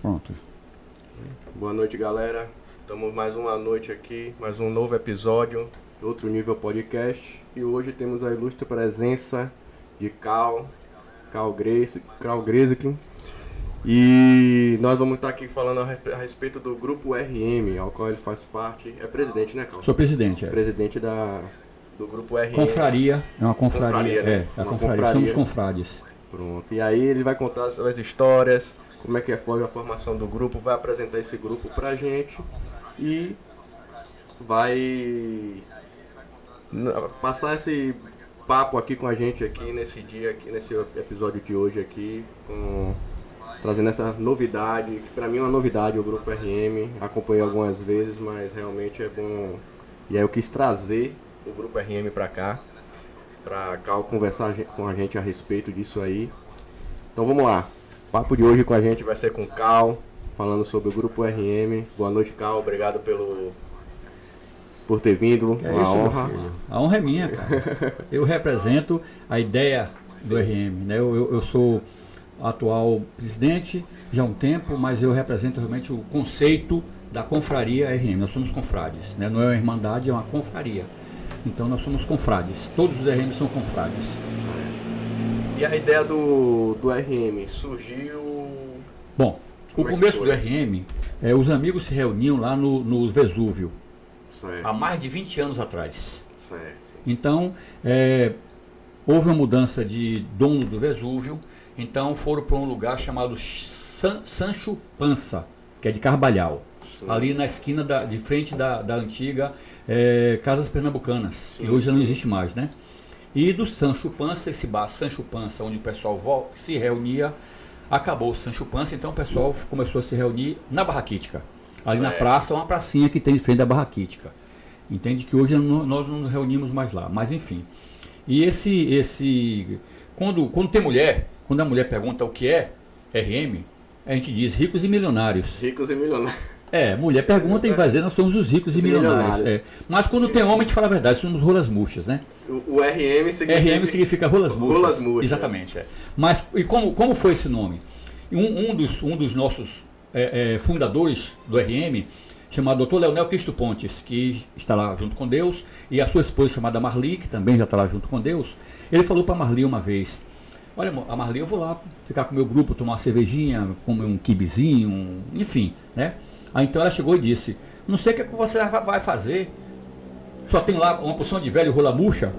Pronto. Boa noite, galera. Estamos mais uma noite aqui, mais um novo episódio do Outro Nível Podcast. E hoje temos a ilustre presença de Cal, Cal Grace, Cal Grezik. E nós vamos estar aqui falando a respe- a respeito do grupo RM, ao qual ele faz parte. É presidente, né, Cal? Sou presidente, é. Presidente da, do grupo RM. Confraria, é uma confraria, Confraria, né? é, a Uma confraria, confraria. somos confrades. Pronto. E aí ele vai contar as histórias, como é que foi a formação do grupo, vai apresentar esse grupo pra gente e vai passar esse papo aqui com a gente aqui nesse dia aqui nesse episódio de hoje aqui com trazendo essa novidade, que pra mim é uma novidade o grupo RM. Acompanhei algumas vezes, mas realmente é bom e aí eu quis trazer o grupo RM pra cá para Cal conversar com a gente a respeito disso aí. Então vamos lá. O papo de hoje com a gente vai ser com Cal, falando sobre o grupo RM. Boa noite, Cal. Obrigado pelo por ter vindo. É uma isso, honra. A honra é minha, cara. Eu represento a ideia do RM, né? Eu, eu, eu sou atual presidente já há um tempo, mas eu represento realmente o conceito da confraria RM. Nós somos confrades, né? Não é uma irmandade, é uma confraria. Então nós somos confrades. Todos os RM são confrades. E a ideia do, do RM surgiu. Bom, o Como é que começo do foi? RM, é, os amigos se reuniam lá no, no Vesúvio, há Certo, mais de 20 anos atrás. certo. Então, é, houve uma mudança de dono do Vesúvio, então foram para um lugar chamado San- Sancho Pança, que é de Carvalhal, Sim. ali na esquina da, de frente da, da antiga é, Casas Pernambucanas, que Sim, hoje já não sim. existe mais, né? E do Sancho Pança, esse bar Sancho Pança, onde o pessoal se reunia, acabou o Sancho Pança, então o pessoal começou a se reunir na Barraquítica. Ali na Certo. praça, uma pracinha que tem de frente da Barraquítica. Entende que hoje não- nós não nos reunimos mais lá, mas enfim. E esse, esse quando, quando tem mulher, quando a mulher pergunta o que é RM, a gente diz ricos e milionários. Ricos e milionários. É, mulher pergunta e vai dizer nós somos os ricos e Os milionários. milionários. É. Mas quando tem homem, a gente fala a verdade, somos rolas murchas, né? O, o RM significa. RM significa rolas murchas. Rolas murchas. Exatamente. É. Mas e como, como foi esse nome? Um, um dos, um dos nossos é, é, fundadores do RM, chamado Dr. Leonel Cristo Pontes, que está lá junto com Deus, e a sua esposa chamada Marli, que também já está lá junto com Deus, ele falou para Marli uma vez, olha a Marli eu vou lá ficar com o meu grupo, tomar uma cervejinha, comer um quibezinho, um- enfim, né? Aí então ela chegou e disse, não sei o que, é que você vai- fazer, só tem lá uma porção de velho rola murcha.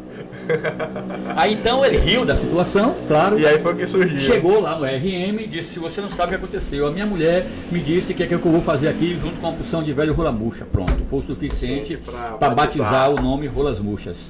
Aí então ele riu da situação, claro. E aí foi que surgiu. Chegou lá no RM e disse: Você não sabe o que aconteceu. A minha mulher me disse que é que eu vou fazer aqui junto com uma porção de velho rola murcha. Pronto, foi o suficiente para batizar o nome Rolas Murchas.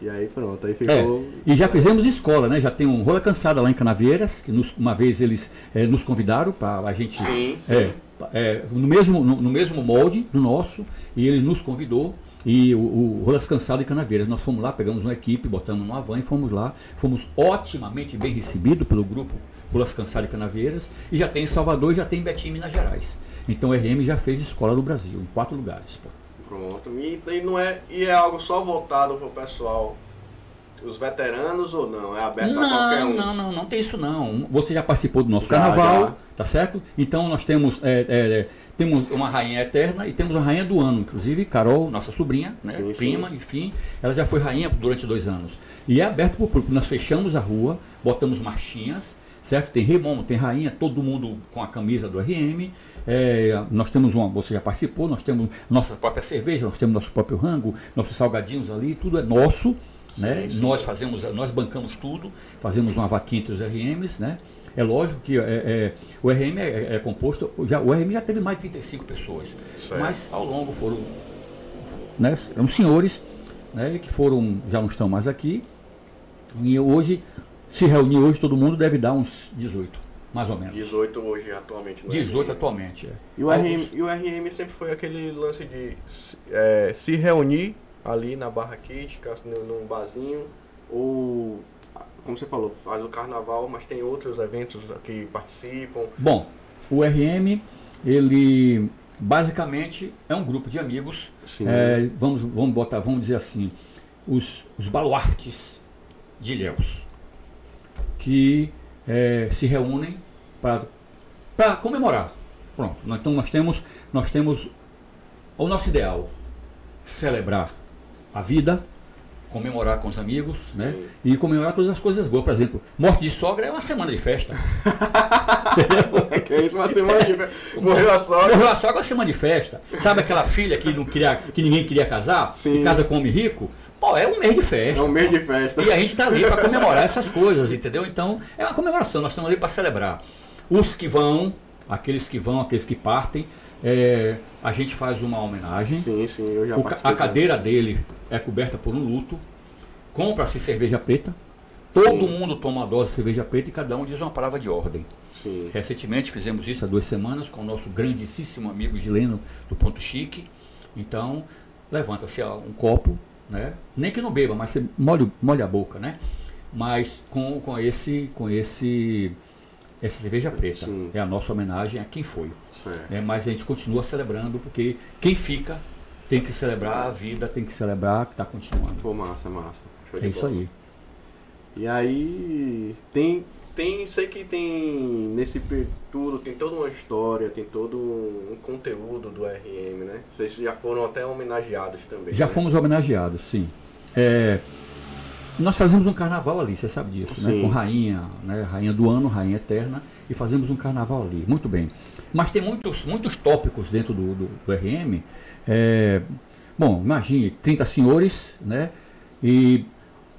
E aí pronto, aí É, ficou. e já fizemos escola, né? Já tem um Rola Cansada lá em Canavieiras, que nos- uma vez eles eh, nos convidaram para a gente. Sim, sim. É, é, no, mesmo, no, no mesmo molde do nosso, e ele nos convidou. E o, o Rolas Cansado em Canaveiras, nós fomos lá, pegamos uma equipe, botamos numa van e fomos lá. Fomos otimamente bem recebidos pelo grupo Rolas Cansado em Canaveiras. E já tem em Salvador e já tem em Betim, Minas Gerais. Então o RM já fez escola do Brasil, em quatro lugares. Pô. Pronto. E, e não é, e é algo só voltado pro pessoal, os veteranos ou não? É aberto a qualquer Não, um? não, não, não tem isso não. Você já participou do nosso Já, carnaval, já. tá certo? Então nós temos, é, é, temos uma rainha eterna e temos uma rainha do ano, inclusive Carol, nossa sobrinha, né, Sim, sim. prima, enfim, ela já foi rainha durante dois anos. E é aberto para o público. Nós fechamos a rua, botamos marchinhas, certo? Tem rei bom, tem rainha, todo mundo com a camisa do RM. É, nós temos uma, você já participou, nós temos nossa própria cerveja, nós temos nosso próprio rango, nossos salgadinhos ali, tudo é nosso. Né? Sim, sim. Nós fazemos, nós bancamos tudo, fazemos uma vaquinha entre os RMs, né? É lógico que é, é, o RM é, é composto, já, o RM já teve mais de 35 pessoas, Certo. mas ao longo foram, né, eram senhores, né, que foram, já não estão mais aqui, e hoje, se reunir hoje, todo mundo deve dar uns 18, mais ou menos. 18 hoje atualmente. no 18 RM. atualmente, é. E o, Alguns- RM, e o RM sempre foi aquele lance de é, se reunir ali na Barra Kit, num barzinho, ou, como você falou, faz o carnaval, mas tem outros eventos que participam. Bom, o RM, ele basicamente é um grupo de amigos, é, vamos, vamos botar, vamos dizer assim, os, os baluartes de Ilhéus, que é, se reúnem para para comemorar. Pronto. Então nós temos, nós temos o nosso ideal, celebrar a vida, comemorar com os amigos, né? E comemorar todas as coisas boas. Por exemplo, morte de sogra é uma semana de festa. É que é isso, uma semana de festa. Morreu a sogra. Morreu a sogra é uma semana de festa. Sabe aquela filha que, não queria, que ninguém queria casar? Sim. Que casa com homem rico? Pô, é um mês de festa. É um mês de festa. E a gente está ali para comemorar essas coisas, entendeu? Então, é uma comemoração, nós estamos ali para celebrar. Os que vão, aqueles que vão, aqueles que partem, é, a gente faz uma homenagem. Sim, sim, eu já O a cadeira dele é coberta por um luto. Compra-se cerveja preta. Todo Sim. mundo toma uma dose de cerveja preta e cada um diz uma palavra de ordem. Sim. Recentemente fizemos isso há duas semanas com o nosso grandíssimo amigo Gileno do Ponto Chique. Então, levanta-se um copo, né? Nem que não beba, mas você molha a boca, né? Mas com, com esse com esse essa cerveja preta. Sim. É a nossa homenagem a quem foi. Né? Mas a gente continua celebrando porque quem fica tem que celebrar a vida, tem que celebrar que está continuando. Pô, massa, massa. Show É isso bola. aí. E aí tem, tem, sei que tem nesse tudo, tem toda uma história, tem todo um conteúdo do RM, né? Vocês já foram até homenageados também. Já né? fomos homenageados, sim. É, nós fazemos um carnaval ali, você sabe disso, né? Com rainha, né? Rainha do ano, rainha eterna, e fazemos um carnaval ali. Muito bem. Mas tem muitos, muitos tópicos dentro do, do, do RM. É, bom, imagine, 30 senhores, né? E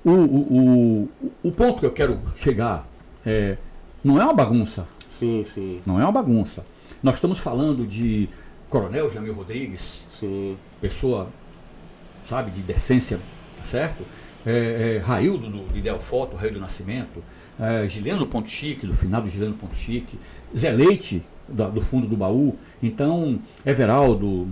o, o, o, o ponto que eu quero chegar é, não é uma bagunça, Sim, sim, não é uma bagunça. Nós estamos falando de Coronel Jamil Rodrigues, sim. pessoa, sabe, de decência, tá certo? É, é, Raildo do, de Delfoto, Rei do Nascimento, é, Gileno Ponto Chique, do final do Gileno Ponto Chique, Zé Leite, da- do fundo do baú, então, Everaldo,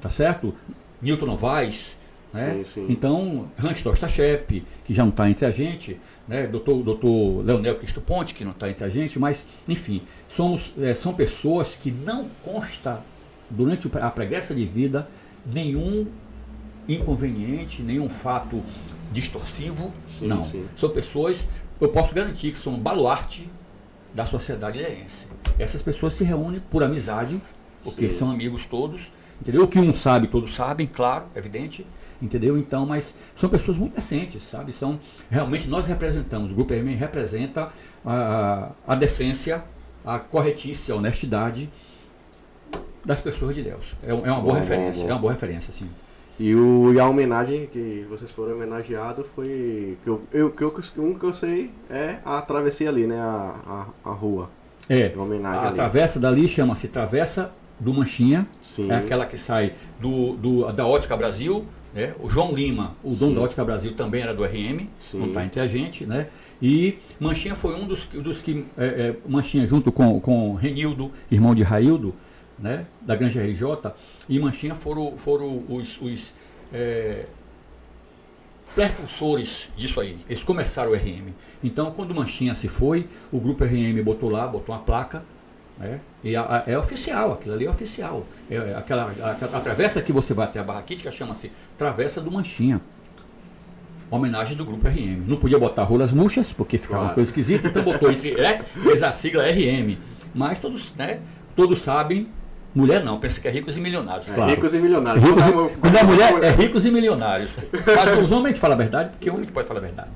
tá certo? Newton Novaes, né? Sim, sim. Então, Hans Tostachep, que já não está entre a gente, né? doutor, doutor Leonel Cristo Ponte, que não está entre a gente, mas, enfim, somos, eh, são pessoas que não consta durante a pregressa de vida nenhum inconveniente, nenhum fato distorsivo. Sim, não. sim. São pessoas, eu posso garantir que são um baluarte da sociedade ilhéense. Essas pessoas se reúnem por amizade, porque Sim. são amigos todos, entendeu? O que um sabe, todos sabem, claro, evidente, entendeu? Então, mas são pessoas muito decentes, sabe? São, realmente nós representamos, o Grupo RM representa a, a decência, a corretícia, a honestidade das pessoas de Deus. É, é uma boa Bom, referência, bom. é uma boa referência, sim. E, o, e a homenagem que vocês foram homenageados foi. Que eu, eu, que eu, um que eu sei é a travessia ali, né? A, a, a rua. É, homenagem a ali. travessa dali chama-se Travessa do Manchinha, Sim. é aquela que sai do, do- da Ótica Brasil, né? O João Lima, o dono Sim. da Ótica Brasil, também era do RM, Sim. não está entre a gente, né? E Manchinha foi um dos, que- dos que. é, é, Manchinha junto com, com Renildo, irmão de Raildo, né? Da Granja RJ, e Manchinha foram, foram os. os é, prepulsores disso aí. Eles começaram o RM. Então, quando Manchinha se foi, o grupo RM botou lá, botou uma placa, né? E a- a- é oficial, aquilo ali é oficial. É, é aquela, a, a travessa que você vai até a Barra Crítica chama-se Travessa do Manchinha. Homenagem do grupo RM. Não podia botar rolas murchas, porque ficava uma Claro. coisa esquisita, então botou entre. É, fez a sigla RM. Mas todos, né? Todos sabem. Mulher não, pensa que é ricos e milionários, É, claro. Ricos e milionários. Ricos e- Quando- quando é mulher, é ricos e milionários. Mas os homens a gente fala a verdade, porque homem que pode falar a verdade.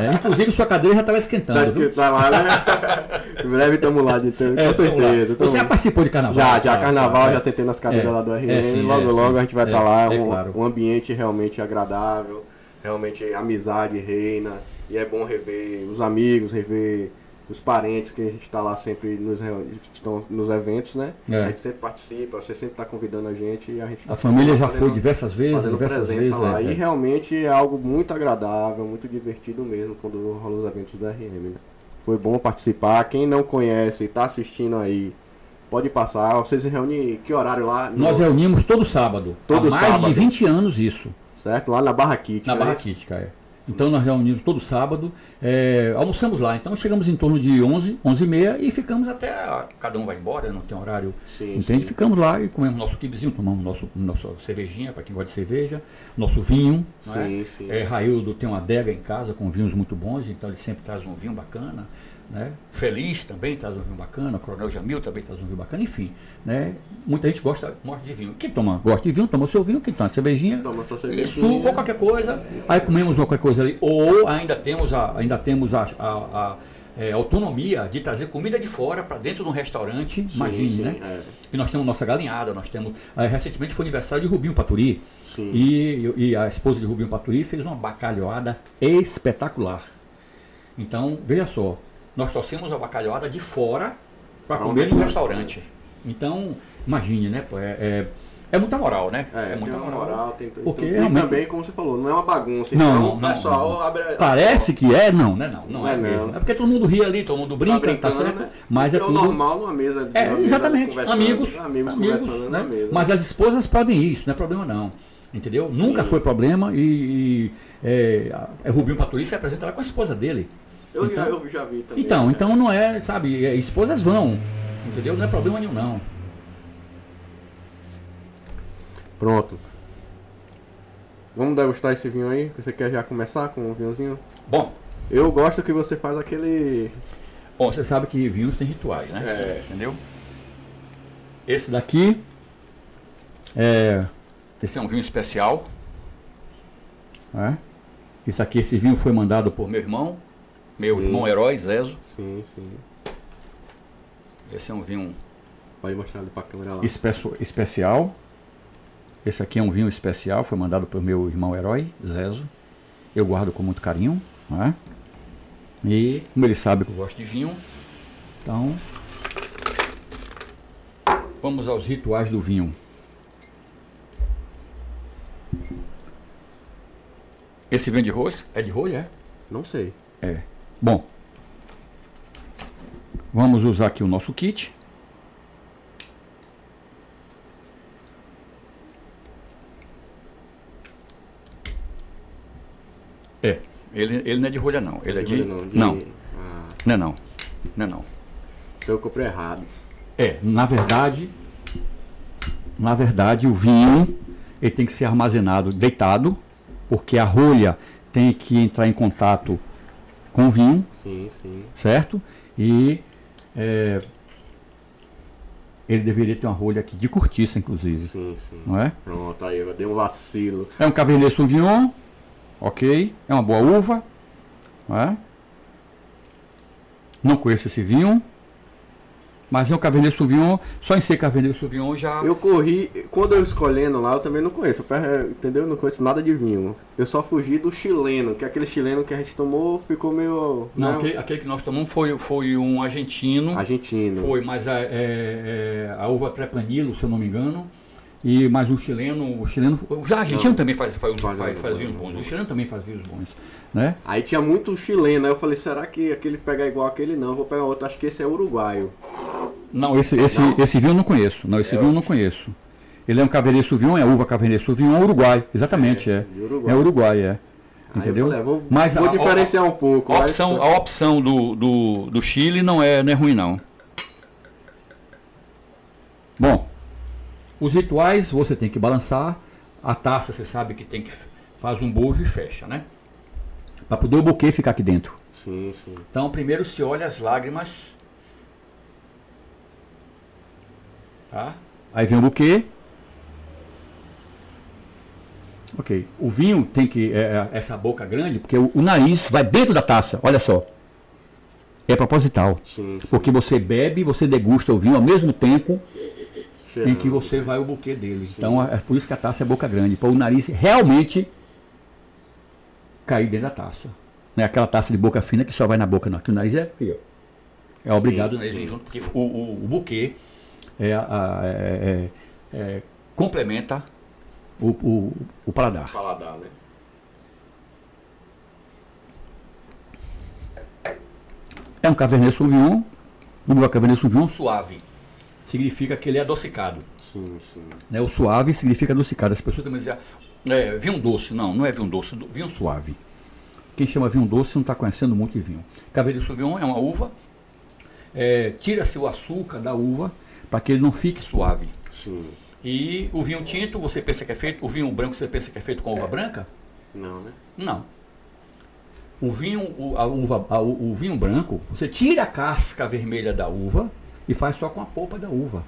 É, inclusive sua cadeira já estava esquentando. Tá viu? escrito lá, né? em breve estamos lá, de ter, É, com lá. certeza. tamo- Você já participou de carnaval? Já, já, Ah, carnaval, tá, já é. sentei nas cadeiras É, lá do RM. é, sim, logo, é, logo a gente vai É, estar lá. é um, claro. um ambiente realmente agradável, realmente amizade reina. E é bom rever os amigos, rever os parentes que a gente está lá sempre nos, estão nos eventos, né? É. A gente sempre participa, você sempre está convidando a gente e a gente A tá família já fazendo- foi diversas vezes, diversas vezes. lá. é, E é. realmente é algo muito agradável, muito divertido mesmo quando rola os eventos do RM. Né? Foi bom participar. Quem não conhece e está assistindo aí, pode passar. Vocês se reúnem que horário lá? No- Nós reunimos todo sábado. Todo há mais sábado. de 20 anos isso. Certo? Lá na Barra Kit. Na né? Barra Quítica, é. Então nós reunimos todo sábado, é, almoçamos lá. Então chegamos em torno de 11, 11 e meia e ficamos até. a- Cada um vai embora, não tem horário. Sim, entende? sim. Ficamos lá e comemos nosso kibizinho, tomamos nosso, nossa cervejinha, para quem gosta de cerveja, nosso vinho. é? Sim, sim. É, Raildo tem uma adega em casa com vinhos muito bons, então ele sempre traz um vinho bacana. Né? Feliz também traz um vinho bacana, Coronel Jamil também traz um vinho bacana, enfim. Né? Muita gente gosta, gosta de vinho. Quem toma, gosta de vinho, toma o seu vinho, quem toma cervejinha, Toma cervejinha. suco qualquer coisa. Aí comemos qualquer coisa ali. Ou ainda temos a, ainda temos a, a- a, é, autonomia de trazer comida de fora para dentro de um restaurante, imagine, sim, né? é. E nós temos nossa galinhada, nós temos. ah, recentemente foi aniversário de Rubinho Paturi. Sim. E, e a esposa de Rubinho Paturi fez uma bacalhoada espetacular. Então, veja só, nós trouxemos a bacalhoada de fora para um comer no restaurante. Então, imagine, né? pô, É, é, é muita moral, né? É, muita tem uma moral, tem. Porque e realmente- também, como você falou, não é uma bagunça. Não, então, não, o pessoal não. abre. Parece que é, não, né? Não, não, Não é, é mesmo. É porque todo mundo ri ali, todo mundo tá brinca, tá, brincando, certo? né? Mas é Porque tudo. o normal numa mesa. É, mesa exatamente, amigos, amigos, amigos, né? mesa. Mas as esposas podem ir, isso não é problema não. Entendeu? Nunca Sim. foi problema e, e é, a- Rubinho se apresenta lá com a esposa dele. Eu, já, então- eu já vi também. Então, né? então não é, sabe, é, esposas vão, entendeu? Não é problema nenhum não. Pronto. Vamos degustar esse vinho aí? Você quer já começar com um vinhozinho? Bom, Eu gosto que você faz aquele. bom, você sabe que vinhos têm rituais, né? É. Entendeu? Esse daqui é, esse é um vinho especial. né? Isso aqui, esse vinho foi mandado por meu irmão, meu Sim. irmão herói, Zezo. Sim, sim. Esse é um vinho Pode mostrar ali pra câmera lá. espeço- especial. Esse aqui é um vinho especial, foi mandado por meu irmão herói, Zezo. Eu guardo com muito carinho. né? E como ele sabe que eu gosto de vinho, então vamos aos rituais do vinho. Esse vinho de rolha é de rolha, Não sei. é? É. Bom, vamos usar aqui o nosso kit. É, ele, ele não é de rolha não, ele é de... Não. Não, Ah, não é não, não é não. então eu comprei errado. É, na verdade, na verdade o vinho ele tem que ser armazenado deitado, porque a rolha tem que entrar em contato com vinho, Sim, sim. certo? E é, ele deveria ter uma rolha aqui de cortiça, inclusive, Sim, sim. não é? Pronto, aí eu dei um vacilo. É um Cabernet Sauvignon, ok? É uma boa uva, não é? Não conheço esse vinho, mas é um Cabernet Sauvignon, só em ser Cabernet Sauvignon já... Eu corri, quando eu escolhendo lá, eu também não conheço, eu, entendeu? Eu não conheço nada de vinho. Eu só fugi do chileno, que aquele chileno que a gente tomou ficou meio. Não, né, aquele, aquele que nós tomamos foi, foi um argentino. argentino. Foi, mas a, é, é, a uva Trepanilo, se eu não me engano. E, mas o chileno, o chileno. Já argentino Não. também faz, faz, Faz, faz, faz vinhos bons. O chileno também faz vinhos bons. Né? Aí tinha muito chileno, aí eu falei, será que aquele pega igual aquele? Não, vou pegar outro, acho que esse é uruguaio. Não, esse, esse, Não? esse vinho eu não conheço. Não, esse É vinho eu não conheço. Ele é um Cabernet Sauvignon, é uva Cabernet Sauvignon Uruguai. Exatamente, é. Uruguai. É Uruguai, é. Aí Entendeu? eu falei, é, vou, Mas vou a- diferenciar um pouco. A opção, a opção do, do, do Chile não é, não é ruim, não. Bom, os rituais você tem que balançar. A taça você sabe que tem que faz um bojo e fecha, né? Para poder o buquê ficar aqui dentro. Sim, sim. Então primeiro se olha as lágrimas. Tá? Aí vem o buquê. Ok. O vinho tem que. é, é, essa boca grande, porque o, o nariz vai dentro da taça. Olha só. É proposital. Sim, sim. Porque você bebe, você degusta o vinho ao mesmo tempo em que você vai o buquê dele. Então é por isso que a taça é boca grande, para o nariz realmente cair dentro da taça. Não é aquela taça de boca fina que só vai na boca, não. Aqui o nariz é aqui, ó. É obrigado o nariz sim. vir junto, porque o, o, o buquê é, a- a- é- é- é- complementa o, o, o paladar. Paladar, né? É um Cabernet Sauvignon, uva Cabernet Sauvignon suave. Significa que ele é adocicado. Sim, sim. Né? O suave significa adocicado. As pessoas também dizem, é, vinho doce. Não, não é vinho doce, do- vinho suave. Quem chama vinho doce não está conhecendo muito de vinho. Cabernet Sauvignon é uma uva. é, Tira-se o açúcar da uva para que ele não fique suave. Sim. E o vinho tinto, você pensa que é feito, o vinho branco você pensa que é feito com uva branca? Não, né? Não. O vinho, o, a uva, a, o vinho branco, você tira a casca vermelha da uva e faz só com a polpa da uva.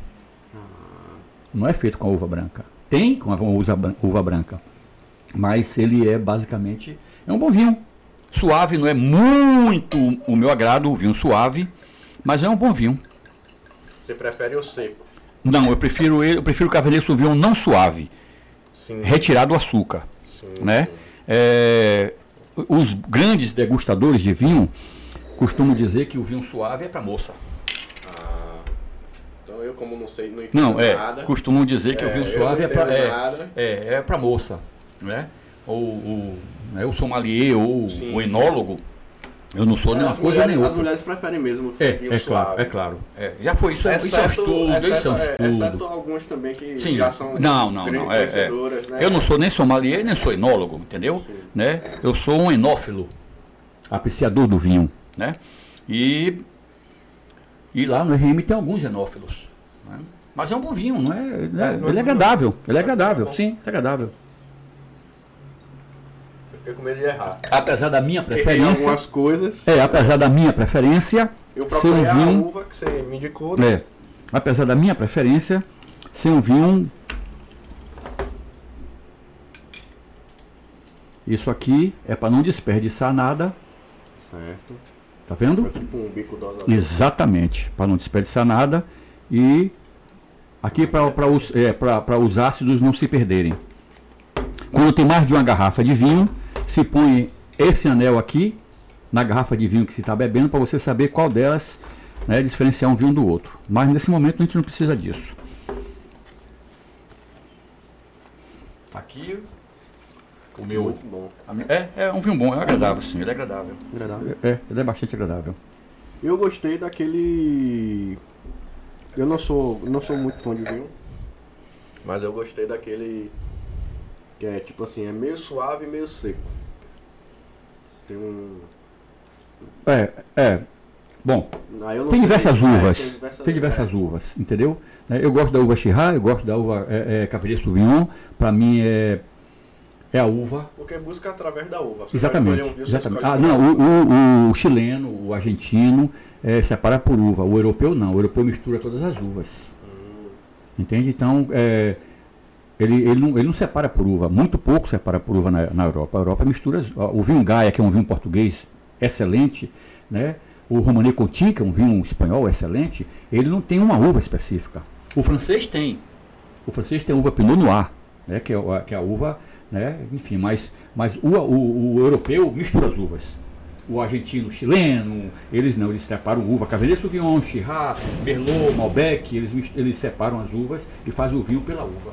Não é feito com a uva branca. Tem com a uva, branca. Mas ele é basicamente. É um bom vinho. Suave, não é muito o meu agrado, o vinho suave, mas é um bom vinho. Você prefere o seco? Não, eu prefiro eu prefiro o Cabernet Sauvignon não suave, sim. retirado o açúcar, sim, né? É, os grandes degustadores de vinho costumam dizer que o vinho suave é para moça. Como não sei, não Não, é, nada, costumam dizer que é, o vinho suave é para é, é, é para moça, né? Ou o, né, o sommelier ou sim, o enólogo eu não sou é, nenhuma coisa mulheres, nem outra. As mulheres preferem mesmo é, vinho é suave. Claro, é claro. É. Já foi isso, exceto, isso é um estudo, exceto, isso é um estudo. Exceto algumas também que Sim. já são não, não, não, é, é. Né? Eu não sou nem sommelier, nem sou enólogo, entendeu? Né? Eu sou um enófilo, apreciador do vinho, né? E, e lá no RM tem alguns enófilos. Né? Mas é um bom vinho, não é? é, é ele é agradável, ele é agradável, sim, é agradável. Fiquei com medo de errar. Apesar da minha preferência. Errei algumas coisas. É, apesar da minha preferência. Eu procurei a vinho, uva que você me indicou. Né? É. Apesar da minha preferência, ser um vinho. Isso aqui é para não desperdiçar nada. Certo. Tá vendo? É tipo um bico Exatamente, para não desperdiçar nada e aqui para os, é, os ácidos não se perderem. Quando tem mais de uma garrafa de vinho, se põe esse anel aqui na garrafa de vinho que se está bebendo para você saber qual delas né, diferenciar um vinho do outro. Mas nesse momento a gente não precisa disso. Aqui o meu. Muito bom. É, é um vinho bom, é agradável, sim, ele é agradável. Agradável. É, ele é bastante agradável. Eu gostei daquele. Eu não sou, não sou muito fã de vinho, mas eu gostei daquele que é tipo assim, é meio suave e meio seco. Tem um. É, é. Bom, tem diversas uvas. tem diversas, tem diversas é. uvas, entendeu? É, eu gosto da uva Chirá, eu gosto da uva é, é, Cabernet Sauvignon. Para mim é é a uva. Porque busca através da uva. Você exatamente. Um exatamente. Ah, não, o, o, o, chileno, o argentino é, separa por uva. O europeu não. O europeu mistura todas as uvas. Hum. Entende? Então, é, ele, ele, não, ele não separa por uva, muito pouco separa por uva na, na Europa. A Europa mistura. O vinho Gaia, que é um vinho português excelente, né? o Romanée Conti, que é um vinho espanhol excelente, ele não tem uma uva específica. O francês tem. O francês tem uva Pinot Noir, né? que, é, que é a uva, né? enfim, mas, mas o, o, o europeu mistura as uvas o argentino, o chileno, eles não, eles separam uva, Cabernet Sauvignon, Chirá, Merlot, Malbec, eles, eles separam as uvas e fazem o vinho pela uva.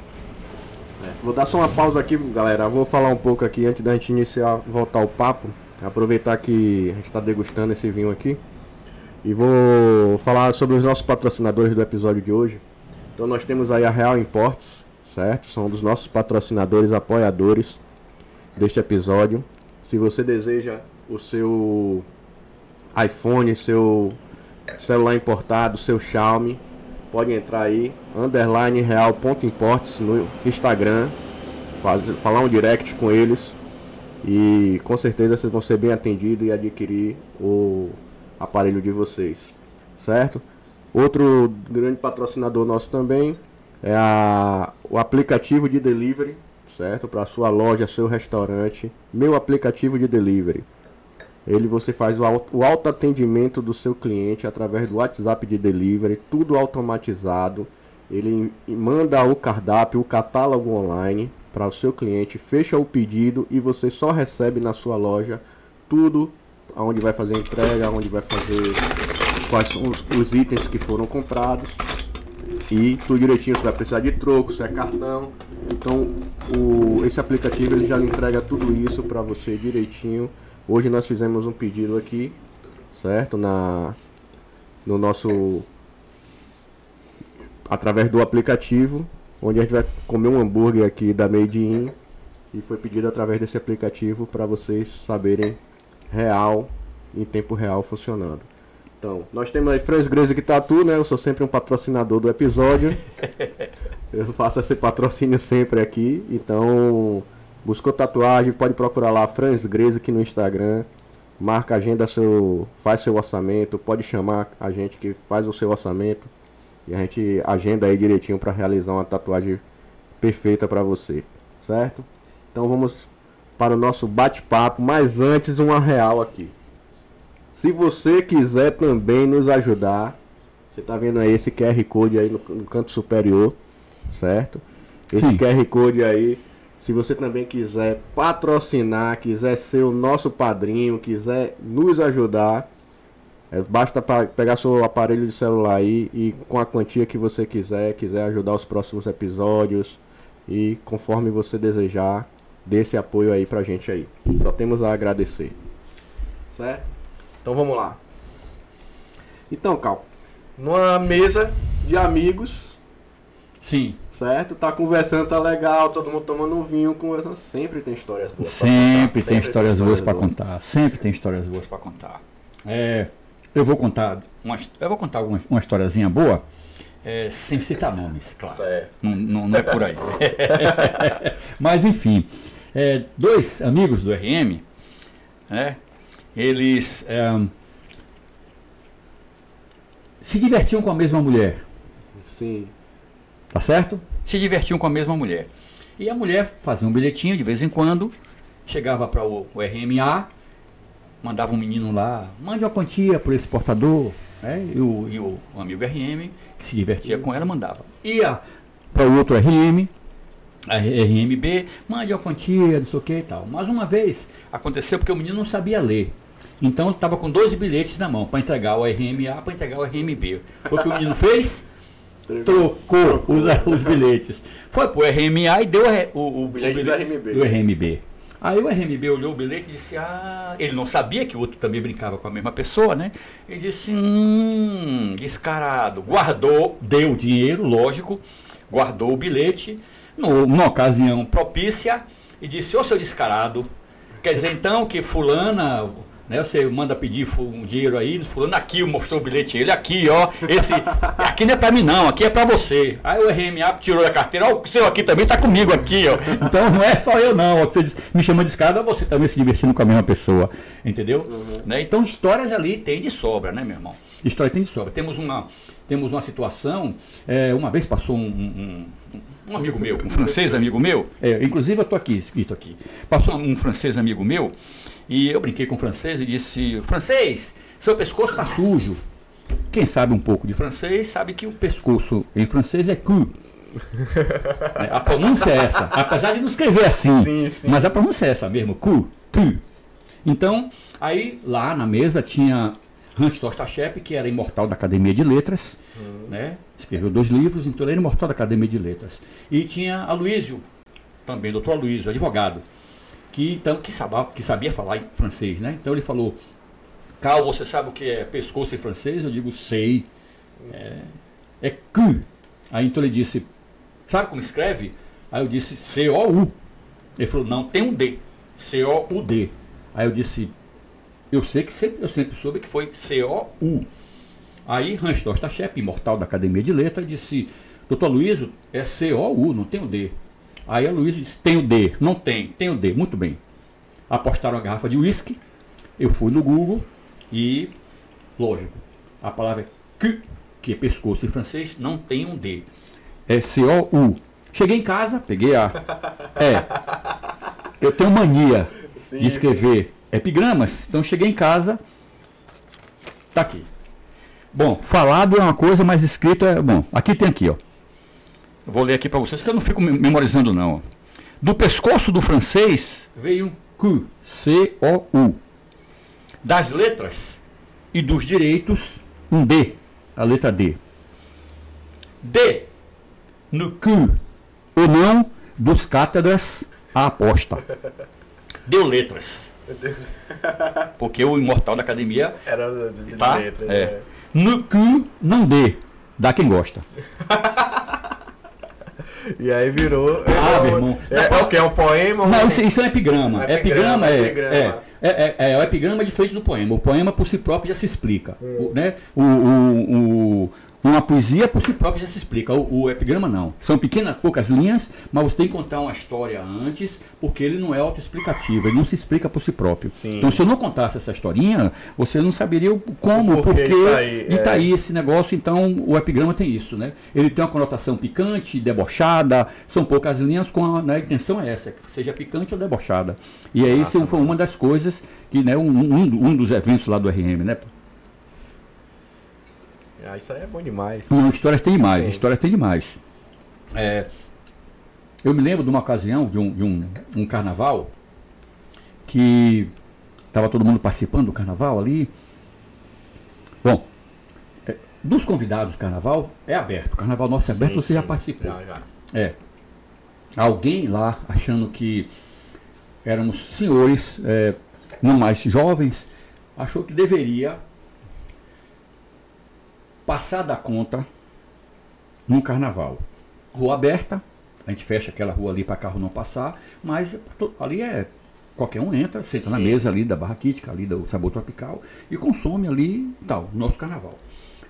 É. Vou dar só uma pausa aqui, galera. Vou falar um pouco aqui antes da gente iniciar, voltar o papo. Aproveitar que a gente está degustando esse vinho aqui. E vou falar sobre os nossos patrocinadores do episódio de hoje. Então nós temos aí a Real Imports, certo? São dos nossos patrocinadores, apoiadores deste episódio. Se você deseja o seu iPhone, seu celular importado, seu Xiaomi, pode entrar aí, underline real ponto imports no Instagram, falar um direct com eles e com certeza vocês vão ser bem atendidos e adquirir o aparelho de vocês, certo? Outro grande patrocinador nosso também é a, o aplicativo de delivery, certo? Para sua loja, seu restaurante, meu aplicativo de delivery. Ele você faz o, o autoatendimento do seu cliente através do WhatsApp de delivery, tudo automatizado. Ele manda o cardápio, o catálogo online para o seu cliente, fecha o pedido e você só recebe na sua loja tudo aonde vai fazer entrega, aonde vai fazer quais são os, os itens que foram comprados e tudo direitinho, você vai precisar de troco, se é cartão. Então, o, esse aplicativo ele já entrega tudo isso para você direitinho Hoje nós fizemos um pedido aqui, certo? Na, no nosso. através do aplicativo, onde a gente vai comer um hambúrguer aqui da Made in. E foi pedido através desse aplicativo para vocês saberem real, em tempo real funcionando. Então, nós temos aí Franz Grace que Tatu, né? Eu sou sempre um patrocinador do episódio. Eu faço esse patrocínio sempre aqui. Então, Buscou tatuagem, pode procurar lá Franz Greze aqui no Instagram. marca, agenda seu, faz seu orçamento, pode chamar a gente que faz o seu orçamento e a gente agenda aí direitinho para realizar uma tatuagem perfeita para você, certo? Então vamos para o nosso bate-papo, mas antes uma real aqui. Se você quiser também nos ajudar, você está vendo aí esse QR Code aí no, no canto superior, certo? Esse Sim. QR Code aí, se você também quiser patrocinar, quiser ser o nosso padrinho, quiser nos ajudar, é, basta pegar seu aparelho de celular aí e com a quantia que você quiser, quiser ajudar os próximos episódios e conforme você desejar, dê esse apoio aí pra gente aí. Só temos a agradecer. Certo? Então vamos lá. Então, Cal, numa mesa de amigos. Sim. Certo? Tá conversando, tá legal, todo mundo tomando um vinho, conversando. Sempre tem histórias boas. Sempre, tem, Sempre histórias tem boas para contar. Sempre tem histórias boas para contar. É, eu vou contar uma, eu vou contar uma, uma historiazinha boa. É, sem citar nomes, claro. Não, não, não, é por aí. Mas enfim, é, dois amigos do RM, né, eles é, se divertiam com a mesma mulher. Sim. Tá certo? Se divertiam com a mesma mulher. E a mulher fazia um bilhetinho de vez em quando, chegava para o, o, RMA, mandava um menino lá, mande uma quantia por esse portador. Né? E, o, e o, o amigo RM, que se divertia com ela, mandava. Ia para o outro RM, a RMB, mande uma quantia, não sei o que e tal. Mas uma vez aconteceu porque o menino não sabia ler. Então ele estava com 12 bilhetes na mão para entregar o RMA, para entregar o RMB. Foi o que o menino fez? Trocou os, os, bilhetes. Foi para o RMA e deu o, o, o bilhete, do, RMB. do RMB. Aí o RMB olhou o bilhete e disse: Ah, ele não sabia que o outro também brincava com a mesma pessoa, né? Ele disse: Hum, descarado. Guardou, deu o dinheiro, lógico, guardou o bilhete, no, numa ocasião propícia, e disse: Ô seu descarado, quer dizer então que Fulana né? Você manda pedir um dinheiro aí, fulano aqui, mostrou o bilhete ele aqui, ó. Esse aqui não é para mim não, aqui é para você. Aí o RMA tirou da carteira, ó, o seu aqui também tá comigo aqui, ó. Então não é só eu não, ó, você me chama de escada, você também se divertindo com a mesma pessoa, entendeu? Uhum. Né? Então histórias ali tem de sobra, né, meu irmão? História tem de sobra. Temos uma temos uma situação, é, uma vez passou um, um, um amigo meu, um francês amigo meu, é, inclusive eu estou aqui, escrito aqui, passou um francês amigo meu, e eu brinquei com o francês e disse: Francês, seu pescoço está sujo. Quem sabe um pouco de francês sabe que o pescoço em francês é cul. É, a pronúncia é essa, apesar de não escrever assim, sim, sim. mas a pronúncia é essa mesmo, cu, cu. Então, aí lá na mesa tinha Hans Torstachep, que era imortal da Academia de Letras, uhum. né? escreveu dois livros, então ele era imortal da Academia de Letras. E tinha Aloísio, também doutor Aloísio, advogado que então que sabia, que sabia falar em francês, né? Então ele falou, Cal, você sabe o que é pescoço em francês? Eu digo, sei. É, é que. Aí então ele disse, sabe como escreve? Aí eu disse, C-O-U. Ele falou, não, tem um D. C-O-U-D. Aí eu disse, eu sei que sempre, eu sempre soube que foi C-O-U. Aí Hans Dostachep, imortal da Academia de Letras, disse, doutor Luiz, é C-O-U, não tem o D. Aí a Luísa disse: tem o D. Não tem, tem o D. Muito bem. Apostaram a garrafa de uísque. Eu fui no Google e, lógico, a palavra é que, que é pescoço em francês, não tem um D. É C-O-U. Cheguei em casa, peguei a. É. Eu tenho mania sim, de escrever sim. epigramas. Então cheguei em casa. Tá aqui. Bom, falado é uma coisa, mas escrito é. Bom, aqui tem aqui, ó. Vou ler aqui para vocês, que eu não fico memorizando não. Do pescoço do francês veio um Q, C-O-U. Das letras e dos direitos, um D, a letra D. D, no Q, ou não, dos cátedras, a aposta. Deu letras. Porque o imortal da academia era de tá? letras. É. É. No Q, não dê. Dá quem gosta. E aí virou. Ah, é, meu irmão. É, é, o que? É um poema? Não, isso, isso é um epigrama. epigrama, epigrama é, epigrama. é, é, é, é o epigrama diferente do poema. O poema por si próprio já se explica. O, né? o, o, o, uma poesia por si própria já se explica, o, o, epigrama não. São pequenas, poucas linhas, mas você tem que contar uma história antes, porque ele não é autoexplicativo, ele não se explica por si próprio. Sim. Então, se eu não contasse essa historinha, você não saberia como, por porquê, tá aí, e tá é. aí esse negócio. Então, o epigrama tem isso, né? Ele tem uma conotação picante, debochada, são poucas linhas, com a, né, a intenção é essa, que seja picante ou debochada. E aí, isso foi uma das coisas que, né, um, um, um dos eventos lá do RM, né? Ah, isso aí é bom demais. Não, histórias tem demais, histórias tem demais. É, eu me lembro de uma ocasião, de um, de um, um carnaval, que estava todo mundo participando do carnaval ali. Bom, é, dos convidados do carnaval é aberto. O carnaval nosso é aberto, sim, você sim. já participou. Já, já. É. Alguém lá achando que éramos senhores, é, não mais jovens, achou que deveria passar da conta no carnaval. Rua aberta, a gente fecha aquela rua ali para carro não passar, mas ali é qualquer um entra, senta na mesa ali da barra quítica, ali do sabor tropical e consome ali tal, nosso carnaval.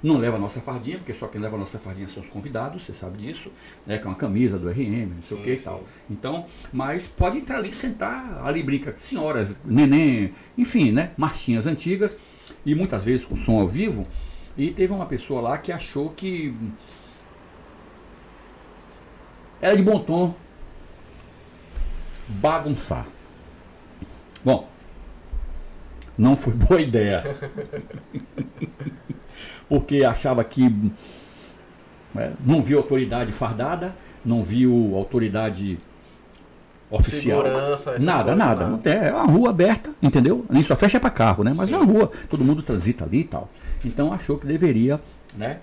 Não leva a nossa fardinha, porque só quem leva a nossa fardinha são os convidados, você sabe disso, né? Que é uma camisa do RM, não sei sim, o que e tal. Então, mas pode entrar ali, sentar, ali brinca senhoras, neném, enfim, né? Marchinhas antigas, e muitas vezes com som ao vivo, e teve uma pessoa lá que achou que era de bom tom bagunçar. Bom, não foi boa ideia. Porque achava que né, não viu autoridade fardada, não viu autoridade oficial. Segurança, nada, nada. Não tem, é uma rua aberta, entendeu? Nem só fecha para carro, né? Mas Sim. é uma rua, todo mundo transita ali e tal. Então achou que deveria, né,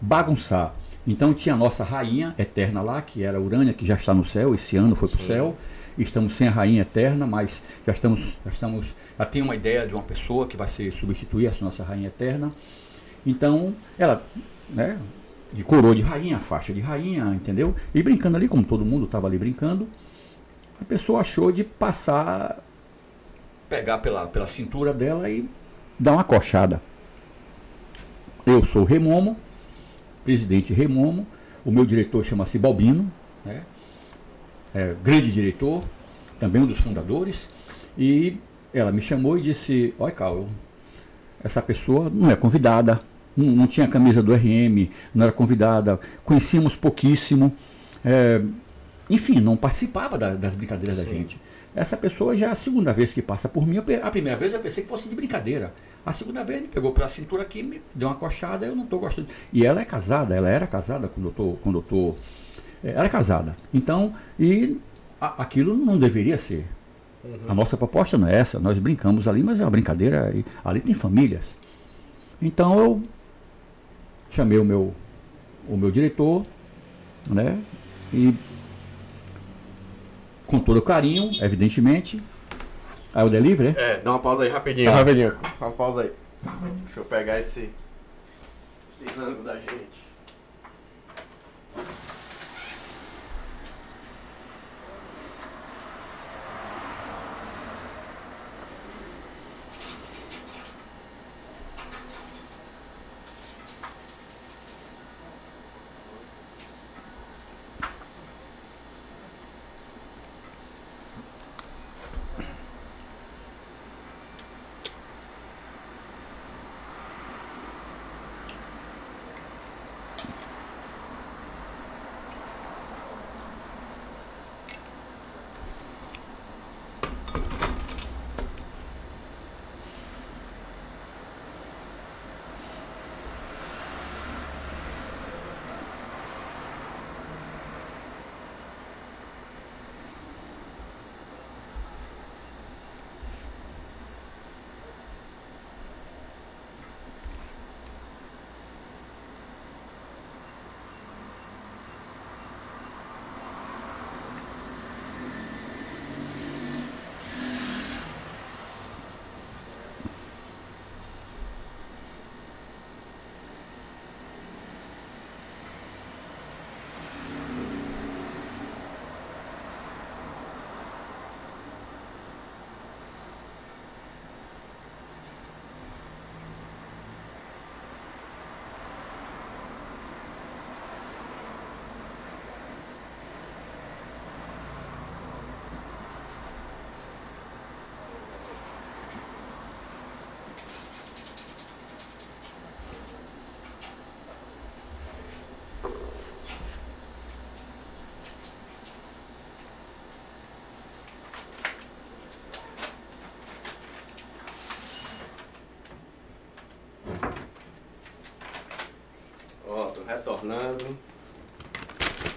bagunçar. Então tinha a nossa rainha eterna lá, que era Urânia, que já está no céu, esse ano foi para o céu. Estamos sem a rainha eterna, mas já estamos, já estamos, já tem uma ideia de uma pessoa que vai ser substituir essa nossa rainha eterna. Então, ela, né, de coroa de rainha, faixa de rainha, entendeu? E brincando ali, como todo mundo estava ali brincando, a pessoa achou de passar, pegar pela, pela cintura dela e dar uma coxada. Eu sou Remomo, presidente Remomo, o meu diretor chama-se Balbino, né? é, grande diretor, também um dos fundadores, e ela me chamou e disse, olha Cal, essa pessoa não é convidada, não, não, tinha camisa do RM, não era convidada, conhecíamos pouquíssimo, é, enfim, não participava da, das brincadeiras Sim. da gente. Essa pessoa já é a segunda vez que passa por mim. a primeira vez eu pensei que fosse de brincadeira. A segunda vez ele pegou pela cintura aqui, me deu uma coxada, eu não estou gostando. E ela é casada, ela era casada quando eu tô, quando eu tô, é, era casada. Então, e a, aquilo não deveria ser. Uhum. A nossa proposta não é essa. Nós brincamos ali, mas é uma brincadeira. E, ali tem famílias. Então eu chamei o meu, o meu diretor, né? E com todo carinho, evidentemente. Aí o delivery? É, dá uma pausa aí rapidinho. Ah, rapidinho, uma pausa aí. Deixa eu pegar esse, esse rango da gente.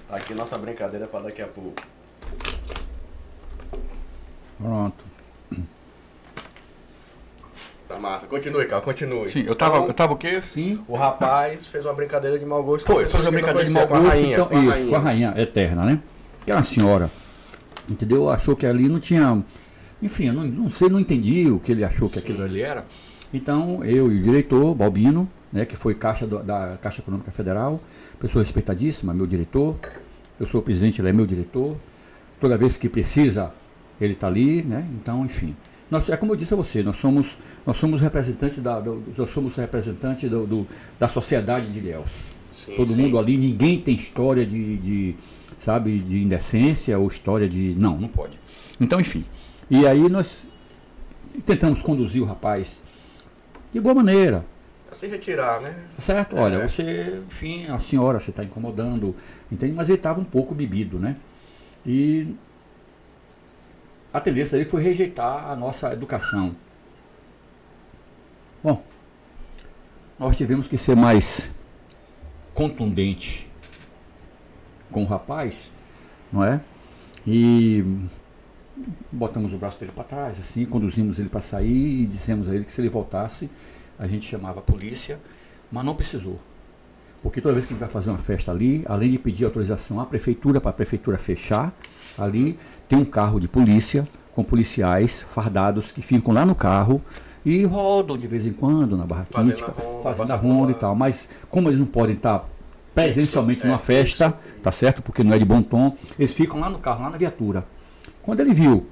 Tá aqui nossa brincadeira para daqui a pouco. Pronto. Tá massa. Continue, Carl, continue. Sim, eu tava, Então, eu tava o quê? Sim. O rapaz fez uma brincadeira de mau gosto. Foi, fez uma brincadeira de mau com a gosto. rainha, então, com a isso, rainha. com a rainha eterna, né? Que era uma senhora. Entendeu? Achou que ali não tinha. Enfim, eu não, não sei, não entendi o que ele achou que aquilo ali era. Então, eu e o diretor, Balbino, né, que foi caixa do- da Caixa Econômica Federal, pessoa respeitadíssima, meu diretor. Eu sou o presidente, ele é meu diretor. Toda vez que precisa, ele está ali, né? Então, enfim. Nós, é como eu disse a você, nós somos, nós somos representantes da, do, nós somos representantes do, do- da sociedade de Ilhéus. Sim, Todo sim. mundo ali, ninguém tem história de, de, sabe, de indecência ou história de. Não, não pode. Então, enfim. E aí nós tentamos conduzir o rapaz de boa maneira. Se retirar, né? Certo? É. Olha, você, enfim, a senhora, você está incomodando, entende? Mas ele estava um pouco bebido, né? E a tendência dele foi rejeitar a nossa educação. Bom, nós tivemos que ser mais contundente com o rapaz, não é? E botamos o braço dele para trás, assim, conduzimos ele para sair e dissemos a ele que se ele voltasse, a gente chamava a polícia, mas não precisou. Porque toda vez que a gente vai fazer uma festa ali, além de pedir autorização à prefeitura, para a prefeitura fechar, ali tem um carro de polícia com policiais fardados que ficam lá no carro e rodam de vez em quando na Barra Fazendo Quíntica, fazendo a ronda e tal. Mas como eles não podem estar presencialmente Fixo, numa é, festa, fixo. tá certo? Porque não é de bom tom, eles ficam lá no carro, lá na viatura. Quando ele viu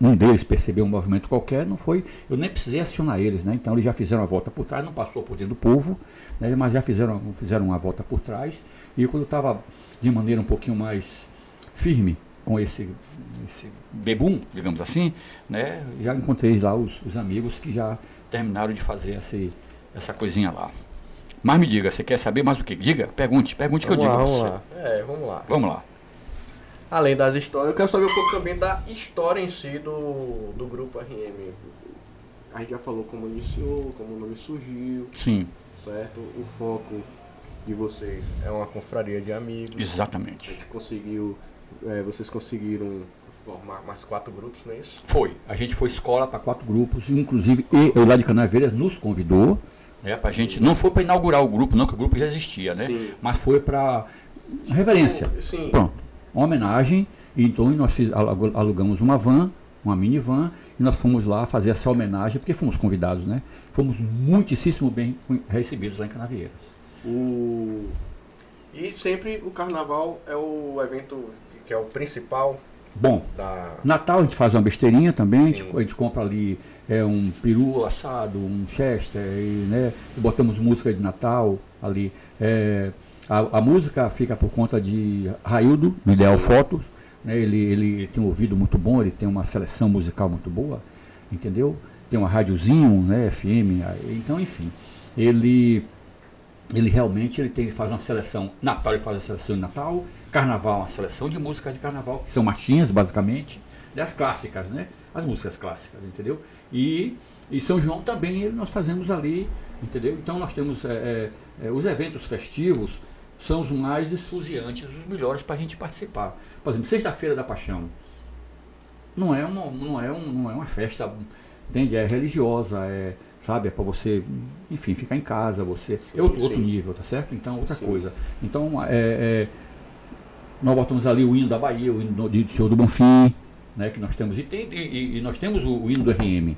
um deles percebeu um movimento qualquer, não foi. Eu nem precisei acionar eles, né? Então eles já fizeram a volta por trás, não passou por dentro do povo, né? mas já fizeram, fizeram uma volta por trás. E quando eu estava de maneira um pouquinho mais firme com esse, esse bebum, digamos assim, né? Já encontrei lá os, os amigos que já terminaram de fazer essa, essa coisinha lá. Mas me diga, você quer saber mais o que? Diga, pergunte, pergunte que eu digo lá, vamos lá. É, vamos lá. Vamos lá. Além das histórias, eu quero saber um pouco também da história em si do, do grupo RM. A gente já falou como iniciou, como o nome surgiu, Sim, certo? O foco de vocês é uma confraria de amigos. A exatamente. gente conseguiu, é, vocês conseguiram formar mais quatro grupos, não é isso? Foi. A gente foi escola para quatro grupos, inclusive e- eu lá de Canaveiras nos convidou, né, pra gente, não foi para inaugurar o grupo, não, que o grupo já existia, né? Sim. Mas foi para reverência. Sim. Pronto. Uma homenagem, e então nós alugamos uma van, uma minivan, e nós fomos lá fazer essa homenagem, porque fomos convidados, né? Fomos muitíssimo bem recebidos lá em Canavieiras. O... E sempre o carnaval é o evento que é o principal Bom, da. Natal a gente faz uma besteirinha também, a gente, a gente compra ali é, um peru assado, um chester, e, né, e botamos música de Natal ali. É, a, a música fica por conta de Raildo, do Ideal Fotos, né, ele, ele tem um ouvido muito bom, ele tem uma seleção musical muito boa, entendeu? Tem uma rádiozinho, né, FM, então enfim, ele ele realmente ele tem, ele faz uma seleção, Natal ele faz a seleção de Natal, Carnaval uma seleção de músicas de Carnaval, que são marchinhas basicamente, das clássicas, né? As músicas clássicas, entendeu? E, e São João também ele- nós fazemos ali, entendeu? Então nós temos é, é, é, os eventos festivos são os mais esfuziantes, os melhores para a gente participar. Por exemplo, Sexta-feira da Paixão não é uma, não é um, não é uma festa, entende? É religiosa, é, sabe? É para você, enfim, ficar em casa, você. Sim, é outro, sim. outro nível, tá certo? Então, outra Sim. coisa. Então, é, é, nós botamos ali o hino da Bahia, o hino do, do Senhor do Bonfim, né? Que nós temos. E, tem, e, e- nós temos o, o hino do RM.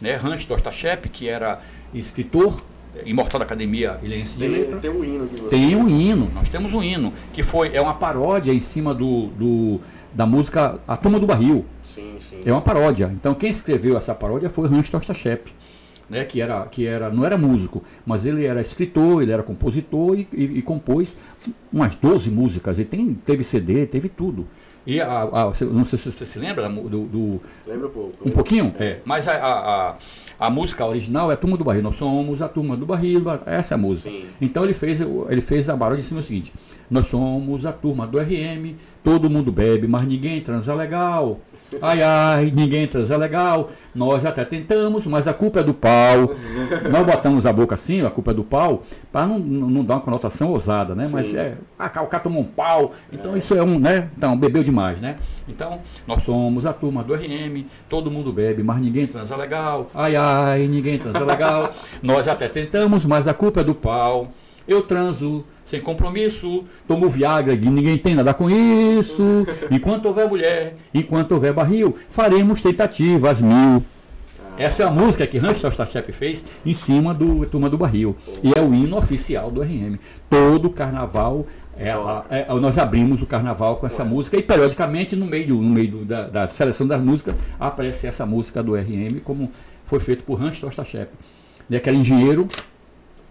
Né? Hans Tostachep, que era escritor, imortal da Academia Ilhense de Letra. tem um hino de vocês. Tem um hino, nós temos um hino, que foi, é uma paródia em cima do, do- da música A Turma do Barril. Sim, sim. É uma paródia. Então quem escreveu essa paródia foi Hans Tostachep, né, que era que era não era músico, mas ele era escritor, ele era compositor e, e- e compôs umas 12 músicas. Ele tem, teve CD, teve tudo. E a, a, não sei se você se lembra do. do Lembra um pouco. Um pouquinho? É. Mas a, a, a, música original é a Turma do Barril. Nós somos a Turma do Barril, essa é a música. Sim. Então ele fez, ele fez a barulho de cima o seguinte: Nós somos a turma do RM, todo mundo bebe, mas ninguém transa legal. Ai, ai, ninguém transa legal. Nós até tentamos, mas a culpa é do pau. Nós botamos a boca assim, a culpa é do pau, para não, não dar uma conotação ousada, né? Sim. Mas é, ah, o cara tomou um pau. Então é. isso é um, né? Então, bebeu demais, né? Então, nós somos a turma do RM, todo mundo bebe, mas ninguém transa legal. Ai, ai, ninguém transa legal. nós até tentamos, mas a culpa é do pau. Eu transo sem compromisso, tomo Viagra e ninguém tem nada com isso. Enquanto houver mulher, enquanto houver barril, faremos tentativas mil. Essa é a música que Hans Stachep fez em cima do Turma do Barril. E é o hino oficial do RM. Todo carnaval, é, é, nós abrimos o carnaval com essa música e periodicamente no meio, no meio do, da, da, seleção das músicas aparece essa música do RM, como foi feito por Hans Stachep. E aquele engenheiro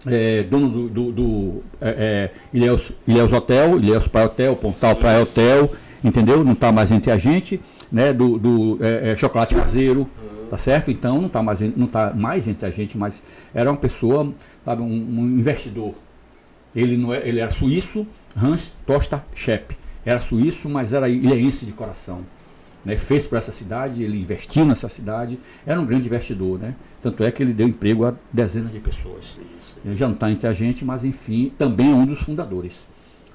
é, dono do, do, do é, é, Ilhéus, Ilhéus Hotel, Ilhéus Praia Hotel, Pontal Praia Hotel, entendeu? Não está mais entre a gente, né? Do, do é, é, chocolate caseiro, tá certo? Então não está mais, não tá mais entre a gente, mas era uma pessoa, sabe, um, um investidor. Ele não é, ele era suíço, Hans Tosta Schepp. Era suíço, mas era ilhéense de coração né, fez para essa cidade, ele investiu nessa cidade, era um grande investidor, né? Tanto é que ele deu emprego a dezenas de pessoas. Já não está entre a gente, mas enfim, também é um dos fundadores.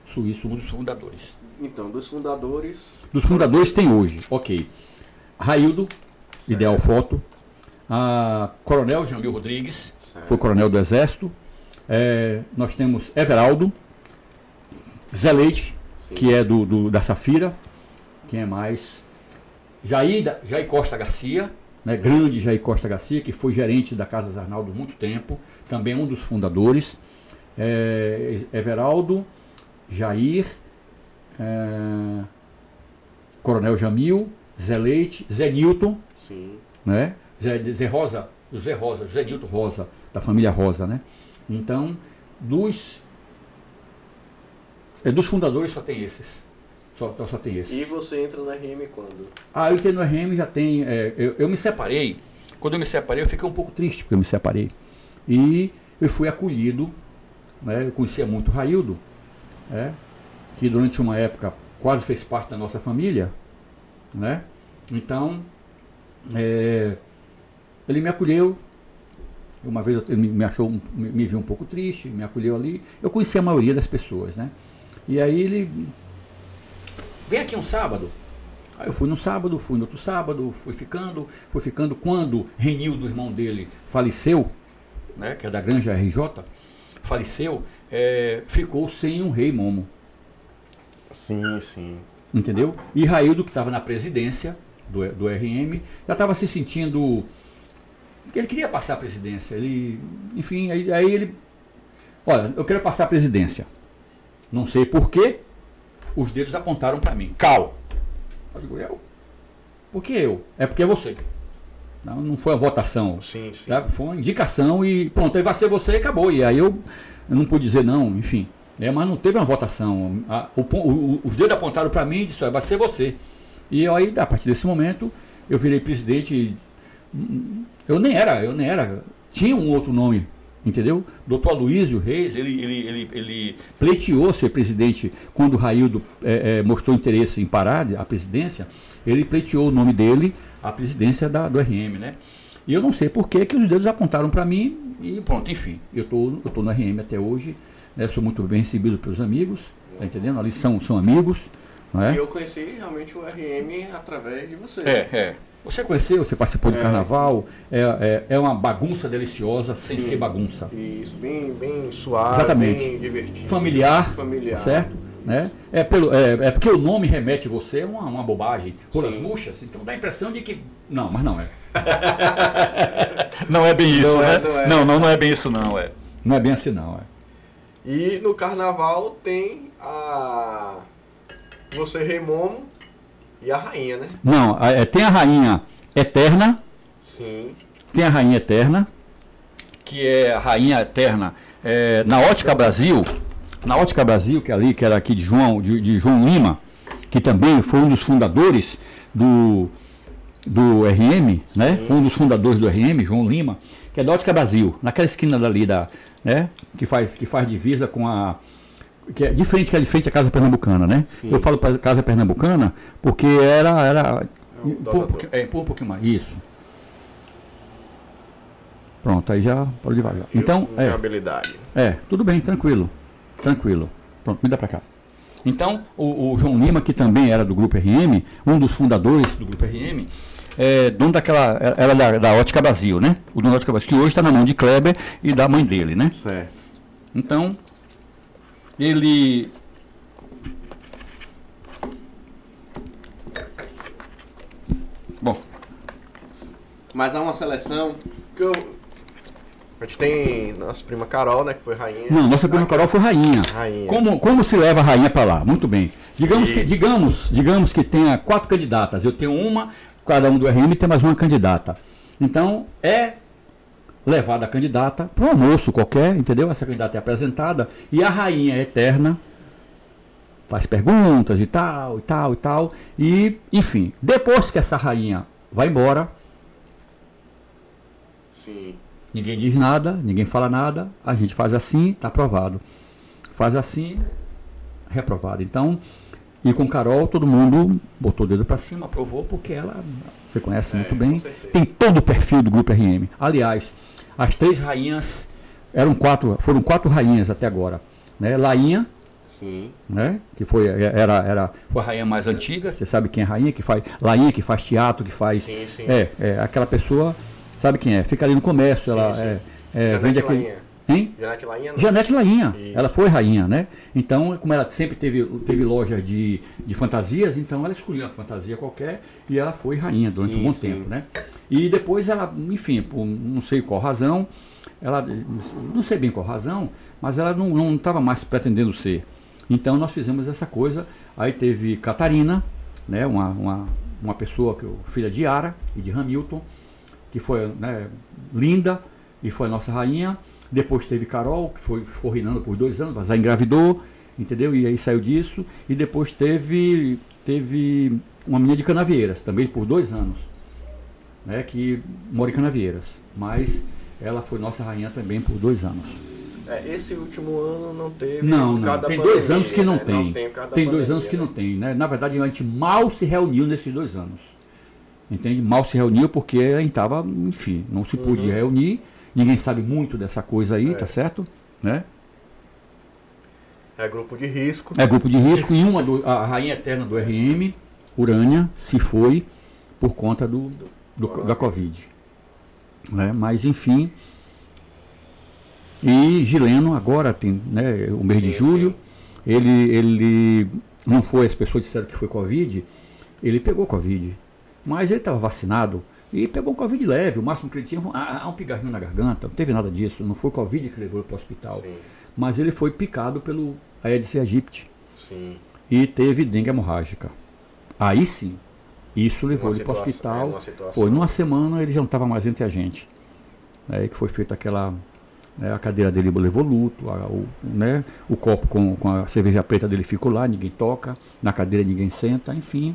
Suíço, um dos fundadores. Então, dos fundadores. Dos fundadores tem hoje, ok. Raildo, Ideal Foto, a Coronel Jamil Rodrigues, certo. foi coronel do Exército. É, nós temos Everaldo, Zé Leite, Sim. que é do, do, da Safira. Quem é mais? Jair, Jair Costa Garcia, né, grande Jair Costa Garcia, que foi gerente da Casa Arnaldo há muito tempo, também um dos fundadores. É, Everaldo, Jair, é, Coronel Jamil, Zé Leite, Zé Newton, Sim. Né, Zé, Zé Rosa, Zé Rosa, Zé Newton Rosa, da família Rosa. Né? Então, dos, é, dos fundadores só tem esses. Só, então só tem esse. E você entra no RM quando? Ah, eu entrei no RM já tem. É, eu, eu me separei. Quando eu me separei, eu fiquei um pouco triste porque eu me separei. E eu fui acolhido. Né, eu conhecia muito o Raildo, né, que durante uma época quase fez parte da nossa família. Né? Então, é, ele me acolheu. Uma vez ele me achou, me, me viu um pouco triste, me acolheu ali. Eu conhecia a maioria das pessoas, né? E aí ele Vem aqui um sábado. Aí eu fui no sábado, fui no outro sábado, fui ficando, fui ficando. Quando Renildo, irmão dele, faleceu, né, que é da Granja RJ, faleceu, é, ficou sem um rei Momo. Sim, sim. Entendeu? E Raildo, que estava na presidência do, do RM, já estava se sentindo. Ele queria passar a presidência. Ele, enfim, aí, aí ele. Olha, eu quero passar a presidência. Não sei porquê, os dedos apontaram para mim. Cal. Eu digo, eu? Por que eu? É porque é você. Não, não foi a votação. Sim, sim. Foi uma indicação e pronto, aí vai ser você e acabou. E aí eu, eu não pude dizer não, enfim. É, mas não teve uma votação. A, o, o, os dedos apontaram para mim e disse, vai ser você. E eu, aí, a partir desse momento, eu virei presidente. E, hum, eu nem era, eu nem era. Tinha um outro nome entendeu? Doutor Aloysio Reis, ele, ele, ele, ele pleiteou ser presidente quando o Raildo é, é, mostrou interesse em parar a presidência, ele pleiteou o nome dele à presidência da, do RM, né? E eu não sei por que, que os dedos apontaram para mim e pronto, enfim, eu tô, eu tô no RM até hoje, né? sou muito bem recebido pelos amigos, tá entendendo? Ali são, são amigos, não é? E eu conheci realmente o RM através de você. É, é. Você conheceu, você participou do é. carnaval, é, é, é, uma bagunça deliciosa sem Sim, ser bagunça. Isso, bem, bem suave, Exatamente. bem divertido. Familiar, Familiar. certo? Né? É, pelo, é, é porque o nome remete você a uma, uma bobagem. Rolas murchas, então dá a impressão de que. Não, mas não é. não é bem isso, não né? É, não, é. não, não, não é bem isso, não. É. Não é bem assim, não. É. E no carnaval tem a. Você, Rei Momo, e a rainha, né? Não, é, tem a rainha eterna. Sim. Tem a rainha eterna, que é a rainha eterna é, na Ótica Brasil. Na Ótica Brasil, que é ali, que era aqui de João, de, de João Lima, que também foi um dos fundadores do, do RM, né? Foi um dos fundadores do RM, João Lima, que é da Ótica Brasil, naquela esquina dali da, né? Que faz, que faz divisa com a que é diferente que é diferente a Casa Pernambucana, né? Sim. Eu falo para Casa Pernambucana porque era era um, pouquinho, é, um pouquinho mais isso. Pronto, aí já pode devagar. Então, é, habilidade. é, tudo bem, tranquilo. Tranquilo. Pronto, me dá para cá. Então, o, o, João Lima, que também era do Grupo RM, um dos fundadores do Grupo RM, é dono daquela. Era da, da Ótica Brasil, né? O dono da Ótica Brasil, que hoje está na mão de Kleber e da mãe dele, né? Certo. Então, ele. Bom. Mas há uma seleção que eu, a gente tem nossa prima Carol, né? Que foi rainha. Não, nossa prima Carol foi rainha. Rainha. Como, como se leva a rainha para lá? Muito bem. Digamos, e... que, digamos, digamos que tenha quatro candidatas. Eu tenho uma, cada um do RM tem mais uma candidata. Então, é levada a candidata para um almoço qualquer, entendeu? Essa candidata é apresentada e a rainha é eterna faz perguntas e tal, e tal, e tal. E, enfim, depois que essa rainha vai embora. Sim Ninguém diz nada, ninguém fala nada, a gente faz assim, está aprovado. Faz assim, reprovado. Então, e com Carol, todo mundo botou o dedo para cima, aprovou, porque ela, você conhece é, muito bem, tem todo o perfil do Grupo RM. Aliás, as três rainhas, eram quatro, foram quatro rainhas até agora. Né? Lainha, Sim. Né? Que foi, era, era, foi a rainha mais antiga, você sabe quem é a rainha, que faz. Lainha que faz teatro, que faz. Sim, sim. É, é, aquela pessoa Sabe quem é? Fica ali no comércio, sim, ela sim. É, é, vende aquele. Hein? Janete Lainha. Não. Janete Lainha. Ela foi rainha, né? Então, como ela sempre teve, teve loja de, de fantasias, então ela escolheu uma fantasia qualquer e ela foi rainha durante sim, um bom tempo, né? E depois ela, enfim, por não sei qual razão, ela, não sei bem qual razão, mas ela não estava mais pretendendo ser. Então nós fizemos essa coisa. Aí teve Catarina, né? Uma, uma, uma pessoa que filha de Ara e de Hamilton que foi né, linda e foi a nossa rainha. Depois teve Carol, que foi, ficou reinando por dois anos, mas já engravidou, entendeu? E aí saiu disso. E depois teve, teve uma menina de Canavieiras, também por dois anos, né, que mora em Canavieiras. Mas ela foi nossa rainha também por dois anos. É, esse último ano não teve. Não, não. Tem dois anos que não né? tem. Não tem, tem dois anos que não tem, né? Na verdade, a gente mal se reuniu nesses dois anos entende? Mal se reuniu porque a gente estava, enfim, não se podia uhum. reunir, ninguém sabe muito dessa coisa aí, é. tá certo? Né? É grupo de risco. É grupo de risco e uma do, a rainha eterna do RM, Urânia, se foi por conta do, do da Covid. Né? Mas enfim. E Gileno agora tem né, o mês sim, de julho. Sim. Ele, ele não foi, as pessoas disseram que foi Covid, ele pegou Covid. Mas ele estava vacinado e pegou um Covid leve. O máximo que ele tinha foi ah, um pigarrinho na garganta. Não teve nada disso. Não foi Covid que levou ele para o hospital. Sim. Mas ele foi picado pelo Aedes aegypti. Sim. E teve dengue hemorrágica. Aí sim, isso levou uma ele para o hospital. É, foi numa semana ele já não estava mais entre a gente. Aí que foi feita aquela. Né, a cadeira dele levou luto, a, o, né, o copo com, com a cerveja preta dele ficou lá, ninguém toca, na cadeira ninguém senta, enfim.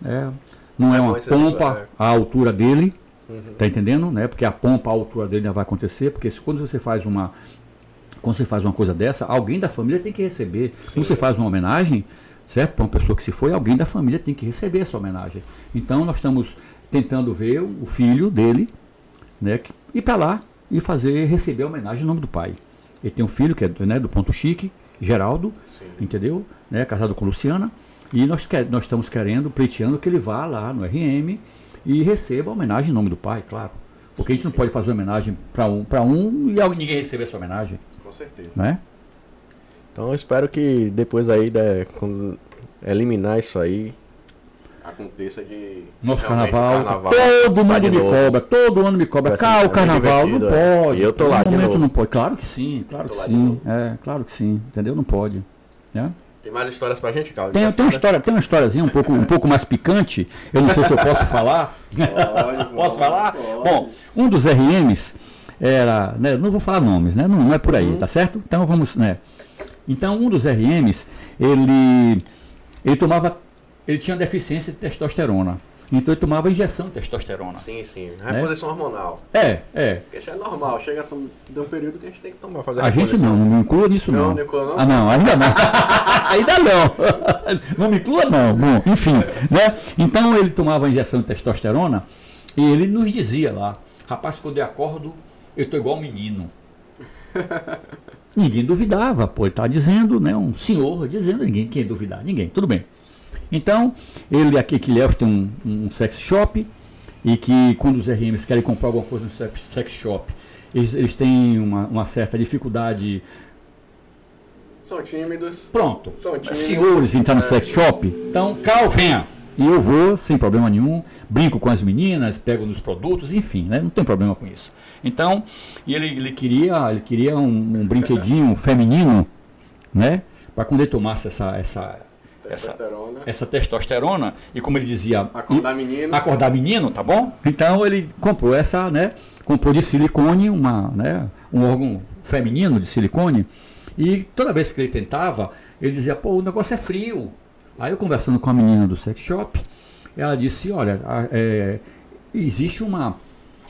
Né, não é uma pompa à altura dele, uhum. tá entendendo? Né? Porque a pompa à altura dele não vai acontecer, porque se, quando você faz uma quando você faz uma coisa dessa, alguém da família tem que receber. Sim. Quando você faz uma homenagem, certo? Para uma pessoa que se foi, alguém da família tem que receber essa homenagem. Então nós estamos tentando ver o filho dele, né, ir para lá e fazer receber a homenagem em nome do pai. Ele tem um filho que é né, do ponto chique, Geraldo, Sim. entendeu? Né, casado com Luciana. E nós, quer, nós estamos querendo, pleiteando que ele vá lá no RM e receba a homenagem em nome do pai, claro. Porque a gente não pode fazer homenagem para um, um e ninguém receber essa homenagem. Com certeza. Né? Então eu espero que depois aí, né, quando eliminar isso aí, aconteça de. Nosso carnaval, carnaval, todo mundo me cobra, todo ano me cobra. Cá, o carnaval não é. pode. E eu tô lá, no momento não pode. Claro que sim, claro que sim. É, claro que sim, entendeu? Não pode. Né? Tem mais histórias pra gente, Carlos? Tem, tem uma história, tem uma historiazinha um pouco, um pouco mais picante. Eu não sei se eu posso falar. Pode, posso pode, falar? Pode. Bom, um dos RMs era, né, não vou falar nomes, né? Não, não é por aí, uhum. tá certo? Então vamos, né? Então um dos RMs, ele ele tomava ele tinha deficiência de testosterona. Então ele tomava injeção de testosterona. Sim, sim. Reposição hormonal. É, é. Porque isso é normal. Chega de um período que a gente tem que tomar. Fazer a gente não, não me inclua nisso não. Não, não inclua não? Ah, não, ainda não. ainda não. não me inclua não. Bom, enfim, né? Então ele tomava injeção de testosterona e ele nos dizia lá, rapaz, quando eu acordo, eu tô igual um menino. Ninguém duvidava, pô, ele está dizendo, né? Um senhor dizendo, ninguém, quem duvidar? Ninguém, tudo bem. Então, ele aqui que leva tem um, um sex shop e que quando os RMs querem comprar alguma coisa no sex, sex shop, eles, eles têm uma, uma, certa dificuldade. São tímidos. Pronto. São tímidos. Senhores entrar no é. sex shop, então, Cal, venha. E eu vou sem problema nenhum, brinco com as meninas, pego nos produtos, enfim, né? não tem problema com isso. Então, ele, ele queria, ele queria um, um brinquedinho feminino, né? Para quando ele tomasse essa, essa, testosterona. Essa, essa testosterona, e como ele dizia. Acordar menino. Acordar menino, tá bom? Então ele comprou essa, né? Comprou de silicone, uma, né, um órgão feminino de silicone. E toda vez que ele tentava, ele dizia, pô, o negócio é frio. Aí eu conversando com a menina do sex shop, ela disse, olha, é, existe uma.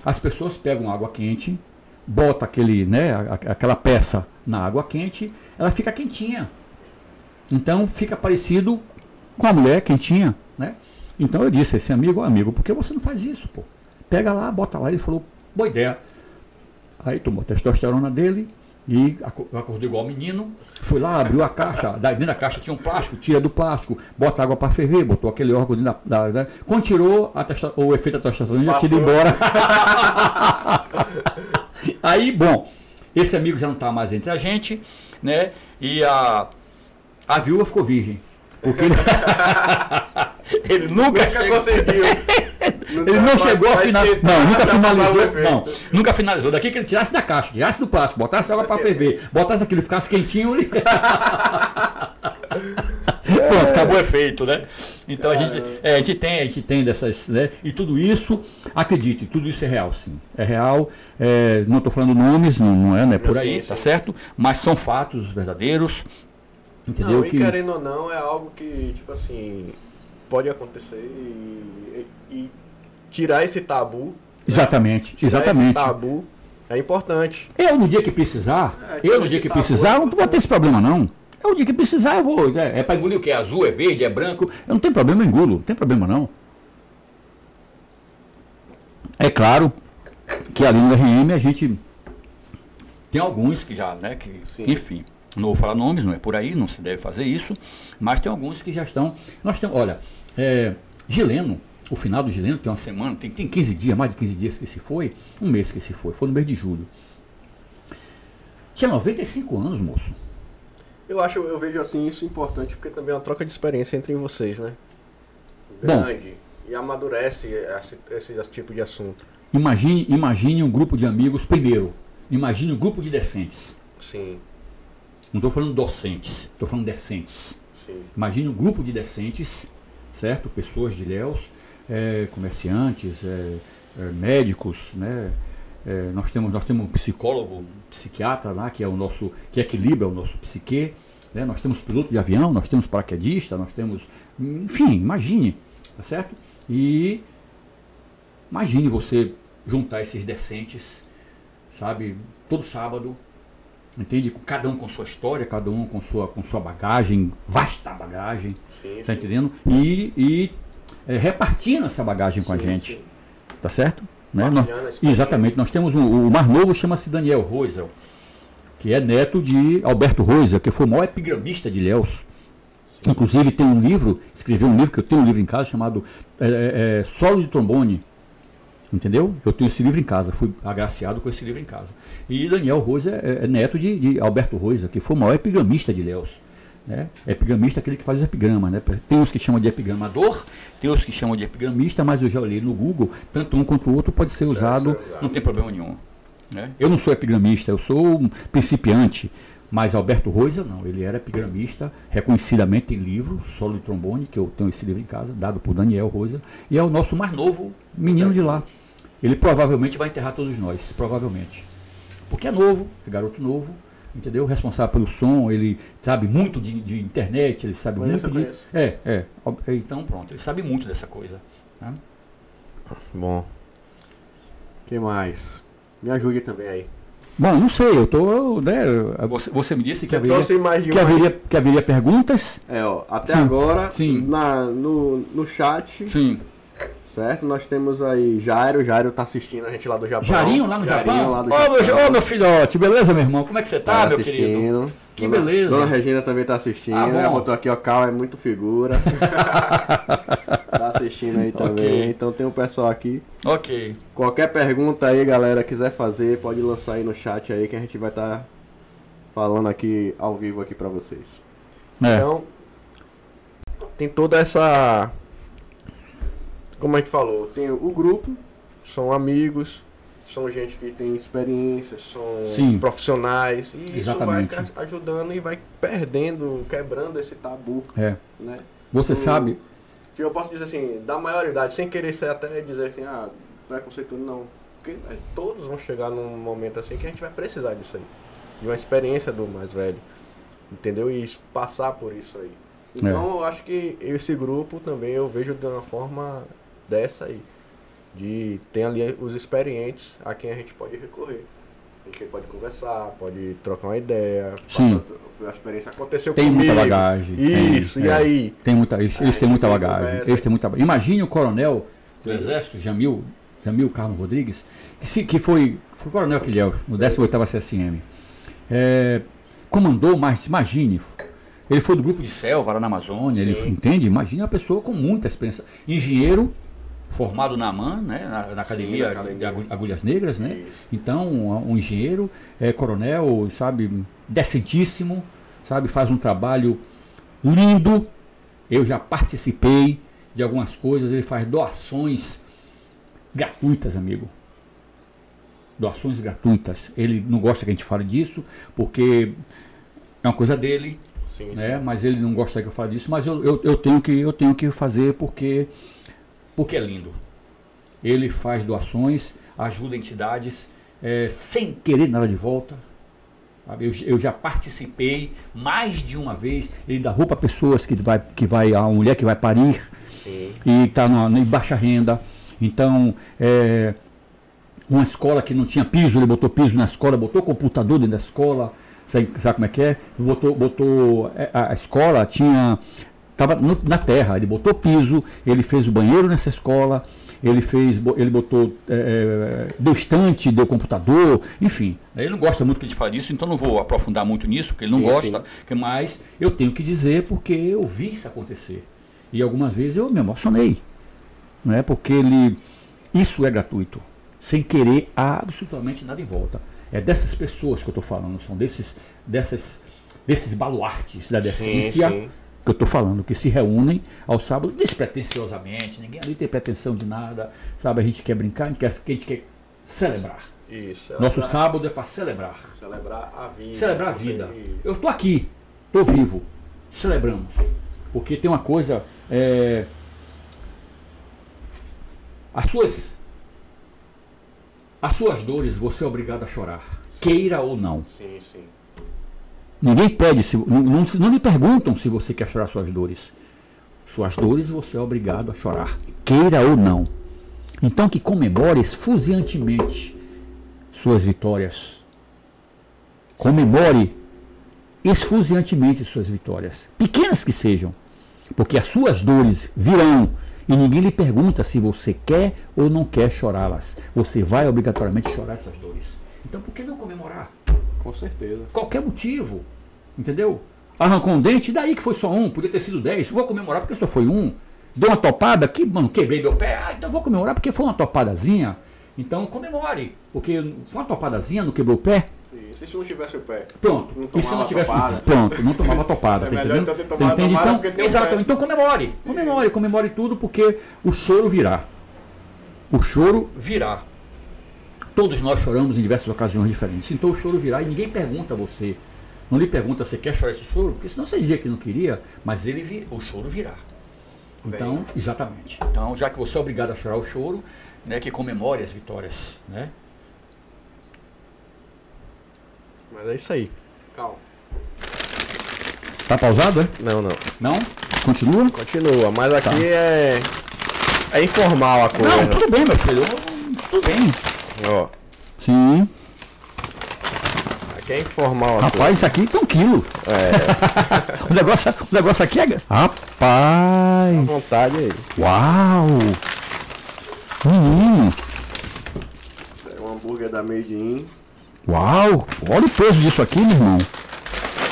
As pessoas pegam água quente, bota aquele, né, aquela peça na água quente, ela fica quentinha. Então fica parecido com a mulher quentinha, né? Então eu disse, esse amigo, amigo, por que você não faz isso, pô? Pega lá, bota lá. Ele falou, boa ideia. Aí tomou a testosterona dele e acordou igual menino. Foi lá, abriu a caixa. Dentro da caixa tinha um plástico, tira do plástico, bota água para ferver, botou aquele órgão dentro da. da, da quando tirou testa, o efeito da testosterona, já tirou embora. Aí, bom, esse amigo já não está mais entre a gente, né? E a a viúva ficou virgem. Porque ele, ele nunca, nunca chegou. conseguiu. ele não chegou a finalizar. Não, nunca finalizou. Não, nunca finalizou. Daqui que ele tirasse da caixa, tirasse do plástico, botasse água para ferver, botasse aquilo, ficasse quentinho. Ele... Pronto, acabou o efeito, né? Então a gente, é, a gente tem, a gente tem dessas, né? E tudo isso, acredite, tudo isso é real, sim. É real. É, não estou falando nomes, não, não é, não é por aí, tá certo? Mas são fatos verdadeiros. Entendeu? Não, que... querendo ou não, é algo que, tipo assim, pode acontecer e, e tirar esse tabu. Né? Exatamente, tirar exatamente. Esse tabu é importante. Eu, no dia que precisar, é, eu, no dia que precisar, é não vou ter esse problema, não. É o dia que precisar, eu vou. É, é para engolir o que? É azul, é verde, é branco. Eu não tenho problema, eu engulo. Não tem problema, não. É claro que ali no RM a gente tem alguns que já, né? Que, enfim. Não vou falar nomes, não é por aí, não se deve fazer isso, mas tem alguns que já estão. Nós temos, olha, é, Gileno, o final do Gileno, tem uma semana, tem, tem 15 dias, mais de 15 dias que se foi, um mês que se foi, foi no mês de julho. Tinha 95 anos, moço. Eu acho, eu vejo assim isso importante, porque também é uma troca de experiência entre vocês, né? Grande. Bom, e amadurece esse, esse, esse tipo de assunto. Imagine, imagine um grupo de amigos, primeiro, imagine um grupo de decentes. Sim. Não estou falando docentes, estou falando decentes. Sim. Imagine um grupo de decentes, certo? Pessoas de Léus, é, comerciantes, é, é, médicos, né? É, nós temos nós temos um psicólogo, um psiquiatra lá que é o nosso que equilibra o nosso psique, né? Nós temos piloto de avião, nós temos paraquedista, nós temos, enfim, imagine, tá certo? E imagine você juntar esses decentes, sabe? Todo sábado entende? Cada um com sua história, cada um com sua, com sua bagagem, vasta bagagem, sim, tá sim. entendendo? E, e é, repartindo essa bagagem com sim, a gente, tá certo? Né? Nós, exatamente, nós temos um, o mais novo chama-se Daniel Rosel, que é neto de Alberto Rosel, que foi o maior epigramista de Léus. Inclusive tem um livro, escreveu um livro, que eu tenho um livro em casa, chamado é, é, é Solo de Trombone, Entendeu? Eu tenho esse livro em casa, fui agraciado com esse livro em casa. E Daniel Rosa é, é neto de, de, Alberto Rosa, que foi o maior epigramista de Léus. Né? Epigramista é aquele que faz epigrama. Né? Tem os que chamam de epigramador, tem os que chamam de epigramista, mas eu já olhei no Google, tanto um quanto o outro pode ser usado, não tem problema nenhum. Né? Eu não sou epigramista, eu sou um principiante. Mas Alberto Roisa não, ele era epigramista, reconhecidamente em livro, solo de trombone, que eu tenho esse livro em casa, dado por Daniel Rosa, e é o nosso mais novo menino de lá. Ele provavelmente vai enterrar todos nós, provavelmente. Porque é novo, é garoto novo, entendeu? Responsável pelo som, ele sabe muito de, de internet, ele sabe Conheço, muito de. conheço. É, é. Ob- Então pronto, ele sabe muito dessa coisa. né? Bom. que mais? Me ajude também aí. Bom, não sei, eu tô. Né, você, você me disse que Você haveria, mais de que, uma. haveria, que haveria perguntas. É, ó, até Sim, agora, sim. Na, no, no chat, Sim. Certo? Nós temos aí Jairo, Jairo tá assistindo a gente lá do Japão. Jarinho lá no Jarinho Japão? lá do Ô, meu, Japão. ô, meu filhote, beleza, meu irmão? Como é que você tá, Tá meu querido? Que Dona- beleza. Dona Regina também tá assistindo. Ah, bom. Ela botou aqui, ó, Cal é muito figura. tá assistindo aí também. Ok. Então tem um pessoal aqui. Ok. Qualquer pergunta aí, galera, quiser fazer, pode lançar aí no chat aí que a gente vai estar falando aqui ao vivo aqui pra vocês. É. Então, tem toda essa. Como a gente falou, tem o grupo, são amigos, são gente que tem experiência, são Sim. profissionais, e Exatamente. isso vai ajudando e vai perdendo, quebrando esse tabu, é. né? Você sabe. Que eu posso dizer assim, da maioridade, sem querer ser até dizer assim, ah, preconceituoso, não. Porque é, todos vão chegar num momento assim que a gente vai precisar disso aí. De uma experiência do mais velho. Entendeu? E passar por isso aí. Então eu acho que esse grupo também eu vejo de uma forma dessa aí. De ter ali os experientes a quem a gente pode recorrer. A gente pode conversar, pode trocar uma ideia. Sim. A experiência aconteceu Tem comigo. muita bagagem. tem, Isso, e é. aí? Tem muita, eles, têm muita tem bagagem. conversa. Eles têm muita. Imagine o coronel do Exército, Jamil, Jamil Carlos Rodrigues, que, se, que foi, foi coronel Quilhel, no 18º CSM. É, comandou, mas imagine, ele foi do grupo de selva lá na Amazônia, ele Sim. entende? Imagine uma pessoa com muita experiência. Engenheiro, formado na AMAN, né, na, na Academia, na academia. de Agu- Agulhas Negras, né? Isso. Então, um, um engenheiro, é, coronel, sabe, decentíssimo, sabe, faz um trabalho lindo. Eu já participei de algumas coisas, ele faz doações gratuitas, amigo. Doações gratuitas. Ele não gosta que a gente fale disso, porque é uma coisa dele, Sim, né? Mas ele não gosta que eu fale disso, mas eu, eu, eu tenho que eu tenho que fazer porque porque é lindo. Ele faz doações, ajuda entidades eh, sem querer nada de volta. Eu, eu já participei mais de uma vez. Ele dá roupa a pessoas que vai que vai a mulher que vai parir Sim. e está em baixa renda. Então, é, uma escola que não tinha piso, ele botou piso na escola, botou computador dentro da escola, sabe, sabe como é que é? Botou, botou é, a, a escola tinha estava na terra, ele botou piso, ele fez o banheiro nessa escola, ele fez, ele botou, é, é, deu estante, deu computador, enfim. Ele não gosta muito que a gente fale isso, então não vou aprofundar muito nisso, porque ele não Sim, gosta, sim. mas eu tenho que dizer porque eu vi isso acontecer. E algumas vezes eu me emocionei não é? Porque ele isso é gratuito, sem querer absolutamente nada em volta. É dessas pessoas que eu estou falando, são desses dessas desses baluartes da decência sim. Que eu estou falando, que se reúnem ao sábado despretensiosamente, ninguém ali tem pretensão de nada, sabe? A gente quer brincar, a gente quer, a gente quer celebrar. Isso. Nosso celebrar- sábado é para celebrar. Celebrar a vida. Celebrar a vida. Eu estou aqui, estou vivo. Celebramos. Porque tem uma coisa. é, as suas. As suas dores você é obrigado a chorar. Queira ou não. Sim, sim. Ninguém pede, se, não, não, não lhe perguntam se você quer chorar suas dores. Suas dores você é obrigado a chorar. Queira ou não. Então que comemore esfuziantemente suas vitórias. Comemore esfuziantemente suas vitórias. Pequenas que sejam. Porque as suas dores virão e ninguém lhe pergunta se você quer ou não quer chorá-las. Você vai obrigatoriamente chorar essas dores. Então por que não comemorar? Com certeza. qualquer motivo, entendeu? Arrancou um dente, daí que foi só um, podia ter sido dez, vou comemorar porque só foi um. Deu uma topada, que, mano, quebrei meu pé, ah, então vou comemorar porque foi uma topadazinha. Então comemore, porque foi uma topadazinha, não quebrou o pé, Isso. E se não tivesse o pé? pronto. Não e se não tivesse. topada. Pronto, não tomava topada. É tá melhor entendendo? então ter tomado Tá entende? topada Então, porque tem um exatamente, então comemore, comemore, comemore tudo porque o choro virá. O choro virá. Todos nós choramos em diversas ocasiões diferentes. Então o choro virá e ninguém pergunta a você. Não lhe pergunta se quer chorar esse choro, porque senão você dizia que não queria, mas ele vi- o choro virá. Então, exatamente. Então, já que você é obrigado a chorar o choro, né, que comemore as vitórias, né? Mas é isso aí. Calma. Tá pausado, é? Não, não. Não? Continua? Continua, mas aqui é. É informal a coisa. Não, tudo bem, meu filho. Tudo bem. Ó, Sim. aqui é informal. Rapaz, isso aqui tem um quilo. É, O negócio, o negócio aqui é. à Rapaz! vontade aí. Uau! Menino! É um hambúrguer da Made in. Uau! Olha o peso disso aqui, meu irmão.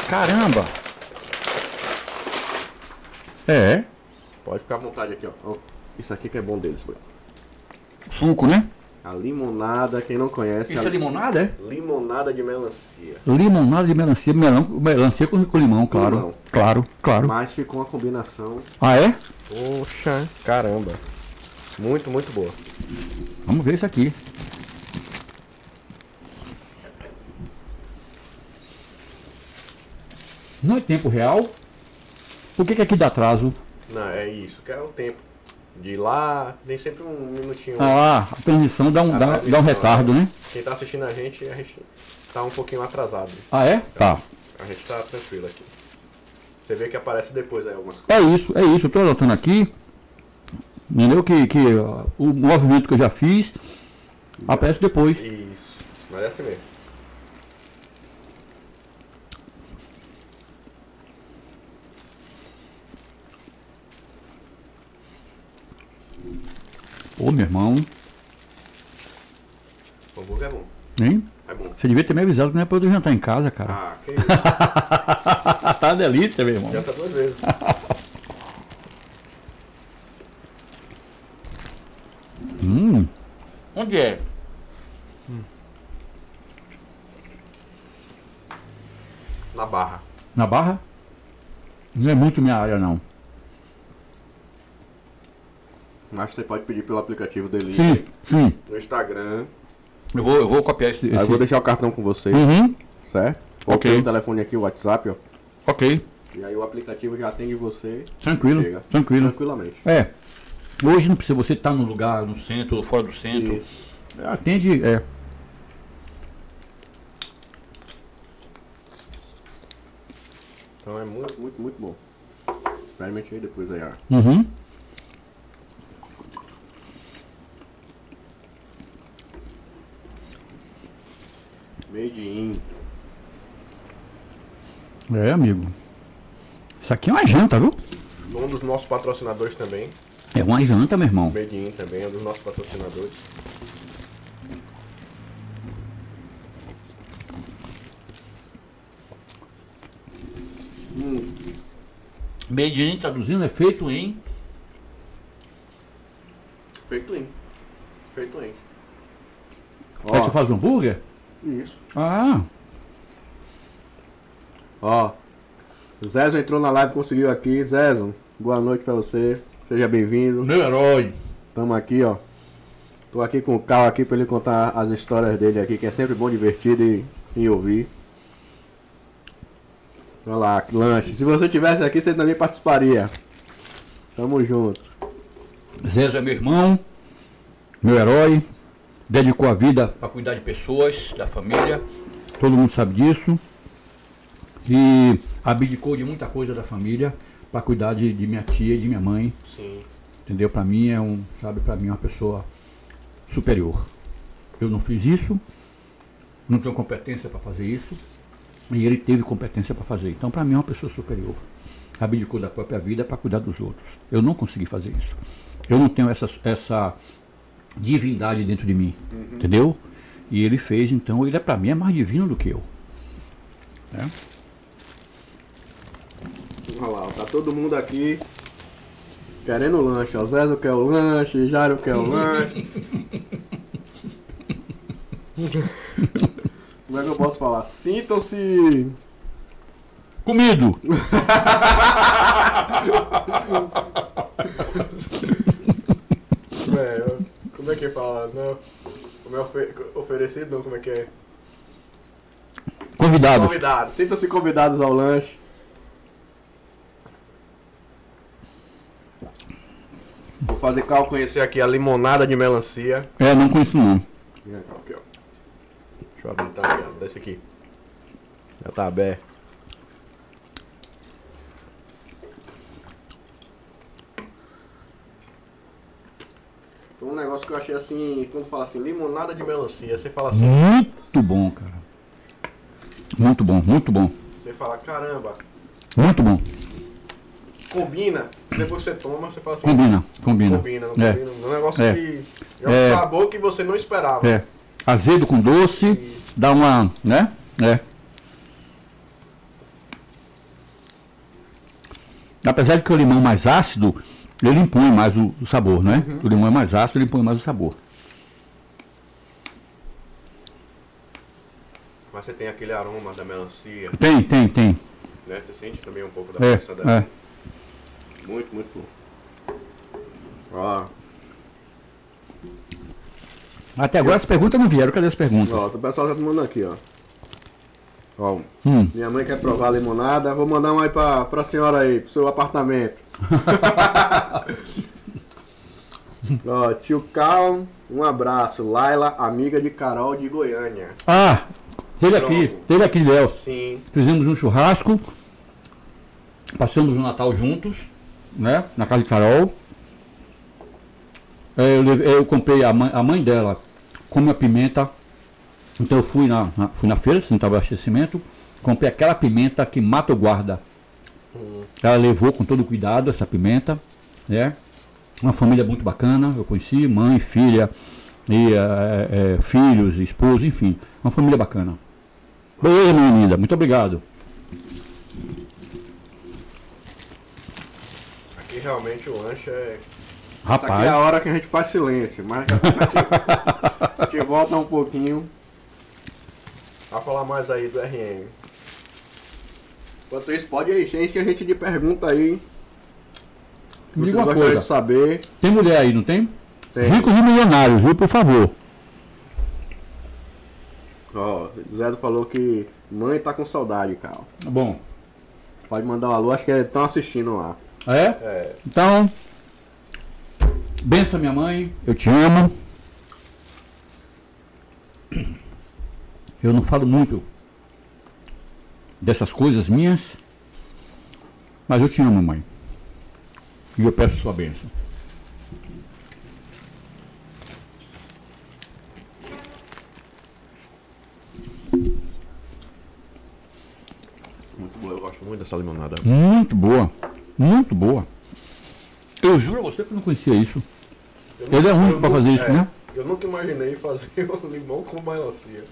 Caramba! É. Pode ficar à vontade aqui, ó. Isso aqui que é bom deles. Suco, né? A limonada, quem não conhece, Isso a é limonada, é? limonada de melancia. Limonada de melancia, melão, melancia com, com limão, claro. limão. Claro, claro. Mas ficou uma combinação. Ah, é? Poxa, caramba. Muito, muito boa. Vamos ver isso aqui. Não é tempo real? Por que, que aqui dá atraso? Não, é isso, que é o tempo. De ir lá, tem sempre um minutinho. Ah, a transmissão dá um, A dá, dá um retardo, é. né? Quem tá assistindo a gente, a gente tá um pouquinho atrasado. Ah, é? Tá. A gente tá tranquilo aqui. Você vê que aparece depois aí algumas coisas. É isso, é isso. Eu tô anotando aqui. Entendeu? Que, que ó, o movimento que eu já fiz aparece depois. Isso. Mas é assim mesmo. Ô, meu irmão. O hambúrguer é bom. Hein? É bom. Você devia ter me avisado que não é pra eu jantar em casa, cara. Ah, que isso. tá uma delícia, meu irmão. Janta duas vezes. Hum. Onde é? Na barra. Na Barra? Não é muito minha área, não. Mas você pode pedir pelo aplicativo dele Sim, sim. no Instagram. Eu vou, eu vou copiar esse. Aí eu esse- vou deixar o cartão com vocês, Uhum. certo? Ok. Coloquei o telefone aqui, o WhatsApp, ó. Ok. E aí o aplicativo já atende você Tranquilo. Chega. Tranquilo. tranquilamente. É. Hoje não precisa você estar no lugar, no centro ou fora do centro. Isso. Atende, é. Então é muito, muito, muito bom. Experimente aí depois aí, ó. Uhum. Made in. É, amigo. Isso aqui é uma janta, viu? Um dos nossos patrocinadores também. É uma janta, meu irmão. Made in também é um dos nossos patrocinadores. Made in, traduzindo, é feito em. Feito em. Feito em. Aí você faz um hambúrguer? Isso. Ah, Ó. O Zezo entrou na live e conseguiu aqui. Zezo, boa noite pra você. Seja bem-vindo. meu herói. Tamo aqui, ó. Tô aqui com o Cal aqui pra ele contar as histórias dele aqui, que é sempre bom, divertido em, em ouvir. Olha lá, lanche. Se você tivesse aqui, você também participaria. Tamo junto. Zezo é meu irmão, meu herói. Dedicou a vida para cuidar de pessoas, da família. Todo mundo sabe disso. E abdicou de muita coisa da família para cuidar de, de minha tia e de minha mãe. Sim. Entendeu? Para mim é um, sabe, para mim é uma pessoa superior. Eu não fiz isso, não tenho competência para fazer isso, e ele teve competência para fazer. Então, para mim é uma pessoa superior. Abdicou da própria vida para cuidar dos outros. Eu não consegui fazer isso. Eu não tenho essa, essa divindade dentro de mim, entendeu? E ele fez, então ele é para mim é mais divino do que eu. né? Olha lá, tá todo mundo aqui querendo lanche. O Zezo quer o lanche, Jairo quer o lanche. Como é que eu posso falar? Sintam-se. Comido! É, eu- como é que fala? Não. Como é ofe- oferecido? Não, como é que é? Convidados. Convidados. Sintam-se convidados ao lanche. Vou fazer Cal conhecer aqui a limonada de melancia. É, não conheço não. Aqui, ó. Deixa eu habilitar aqui, ó. Desce aqui. Já tá aberto. Um negócio que eu achei assim, quando fala assim, limonada de melancia, você fala assim, Muito bom, cara. Muito bom, muito bom. você fala, caramba, Muito bom. combina, depois você toma, você fala assim, Combina, combina. combina, não É. combina. Um negócio É. que é um É. sabor que você não esperava. É. Azedo com doce, dá uma, né? É. Apesar de que o limão mais ácido, ele impõe mais o, o sabor, né? O limão é mais ácido, ele impõe mais o sabor. Mas você tem aquele aroma da melancia, Tem, tem, tem. né? Você sente também um pouco da É, força dela. é. Muito, muito bom. Ó, Até agora as perguntas não vieram. Cadê as perguntas? ó, o pessoal já tá mandando aqui, ó. Ó, Hum. minha mãe quer provar a limonada, vou mandar uma aí pra, pra senhora aí, pro seu apartamento. ó, tio Cal, um abraço. Laila, amiga de Carol de Goiânia. Ah, teve aqui, teve aqui, Léo. Sim, Fizemos um churrasco, passamos o Natal juntos, né? Na casa de Carol. É, Eu, eu comprei a mãe, a mãe dela come a pimenta. Então eu fui na, na- fui na feira, sem abastecimento, comprei aquela pimenta que mata o guarda. Ela levou com todo cuidado essa pimenta, né? Uma família muito bacana, eu conheci, mãe, filha, e eh, eh, filhos, esposo, enfim, uma família bacana. Beleza, minha linda, muito obrigado. aqui realmente o lanche é. Essa aqui é a Rapaz, hora que a gente faz silêncio, mas gente, a gente volta um pouquinho a falar mais aí do RM. Enquanto isso, pode encher que a gente de pergunta aí. Me diga uma coisa. de saber. tem mulher aí, não tem? Tem. Ricos e milionários, viu, por favor. Ó, o Zé falou que mãe tá com saudade, Cal. Bom, Pode mandar um alô, acho que estão assistindo lá. é? É, Então, benção minha mãe, eu te amo. Eu não falo muito dessas coisas minhas, mas eu te amo, mãe. E eu peço sua bênção. muito boa, eu gosto muito dessa limonada. Muito boa, muito boa. Eu juro a você que eu não conhecia isso. Eu Ele é único nunca- fazer isso, é, né? Eu nunca imaginei fazer um limão com melancia.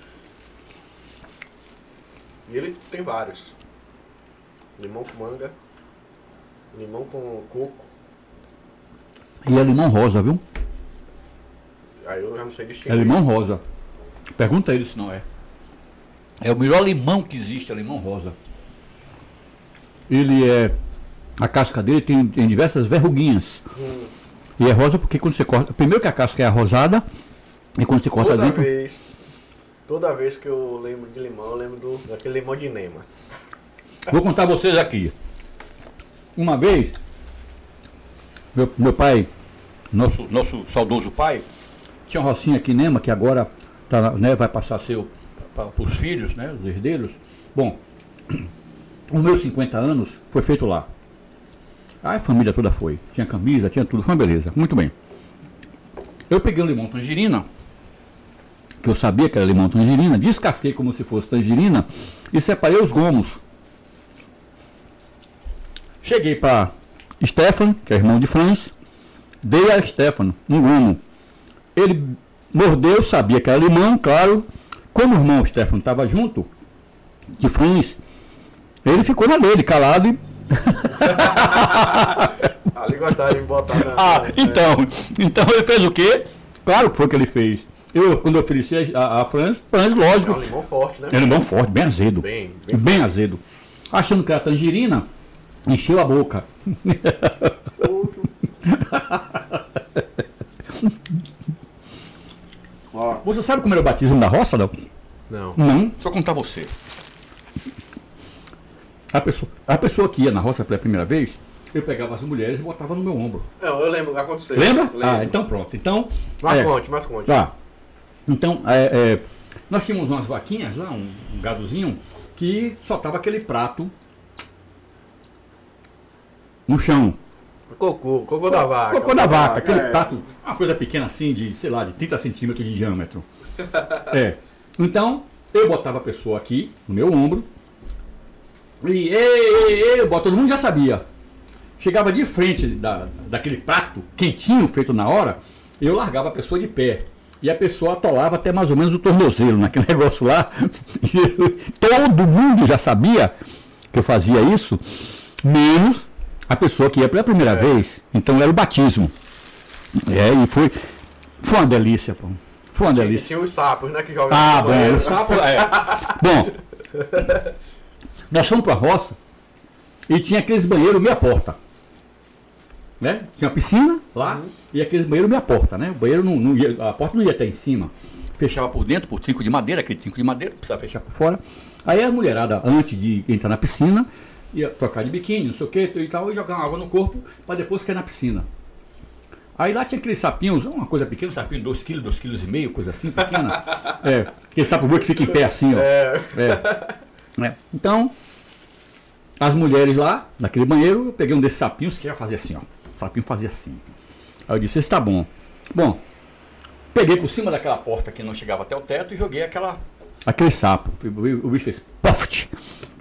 E ele tem vários. Limão com manga, limão com coco. E é limão rosa, viu? Aí eu já não sei distinguir. É limão rosa. Pergunta ele se não é. É o melhor limão que existe, é limão rosa. Ele é. A casca dele tem, tem diversas verruguinhas. Hum, E é rosa porque quando você corta. Primeiro que a casca é rosada. E quando você corta toda dentro. vez, toda vez que eu lembro de limão, eu lembro do, daquele limão de Nema. Vou contar vocês aqui. Uma vez, meu, meu pai, nosso, nosso saudoso pai, tinha uma rocinha aqui em Nema, que agora tá, né, vai passar a ser para os filhos, né, os herdeiros. Bom, os meus 50 anos foi feito lá. Aí a família toda foi. Tinha camisa, tinha tudo, foi uma beleza. Muito bem. Eu peguei um limão tangerina, que eu sabia que era limão tangerina, descasquei como se fosse tangerina e separei os gomos. Cheguei para Stefan, que é irmão de Franz, dei a Stefan um gomo. Ele mordeu, sabia que era limão, claro. Como o irmão Stefan estava junto, de Franz, ele ficou na dele, calado e. Ali de botar na. Ah, na- então, então ele fez o quê? Claro que foi o que ele fez. Eu, quando eu ofereci a, a Franz, Franz, É lógico, um limão forte, né? é limão forte, bem azedo. Bem, bem Bem azedo. Achando que era tangerina, encheu a boca. Você sabe como era o batismo da roça, não? não. Não, só contar você. A pessoa, a pessoa que ia na roça pela primeira vez, eu pegava as mulheres e botava no meu ombro. Não, eu lembro, aconteceu. Lembra? Lembro. Ah, então pronto. Então, Mas é, conte, mas conte. tá. Então, é, é, nós tínhamos umas vaquinhas lá, um, um gadozinho, que soltava aquele prato no chão. Cocô, cocô da vaca. Cocô da vaca, aquele é. prato, uma coisa pequena assim, de, sei lá, de 30 centímetros de diâmetro. É. Então, eu botava a pessoa aqui, no meu ombro, e ei, ei, ei, todo mundo já sabia. Chegava de frente da, daquele prato quentinho feito na hora, eu largava a pessoa de pé. E a pessoa atolava até mais ou menos o tornozelo naquele negócio lá. E todo mundo já sabia que eu fazia isso, menos a pessoa que ia pela primeira vez. Então era o batismo. É, e foi, foi uma delícia, pô. Foi uma E delícia. tinha os sapos, né? Que jogavam Ah, no bom, banheiro. o sapo é. Bom, nós fomos pra roça e tinha aqueles banheiros meia porta. Né? Tinha uma piscina lá e aqueles banheiros meia porta, né? O banheiro não, não ia, a porta não ia até em cima. Fechava por dentro, por trinco de madeira, aquele trinco de madeira, precisava fechar por fora. Aí a mulherada, antes de entrar na piscina, ia trocar de biquíni, não sei o que e tal, e jogar uma água no corpo para depois cair na piscina. Aí lá tinha aqueles sapinhos, uma coisa pequena, um sapinho de 2 kg, 2 kg e meio, coisa assim, pequena. é, aquele sapo boi que fica em pé assim, ó. É. É. É. Então, as mulheres lá, naquele banheiro, eu peguei um desses sapinhos que ia fazer assim, ó. Sapinho fazia assim. Aí eu disse, esse tá bom. Bom, peguei por cima daquela porta que não chegava até o teto e joguei aquela. Aquele sapo. O bicho fez poft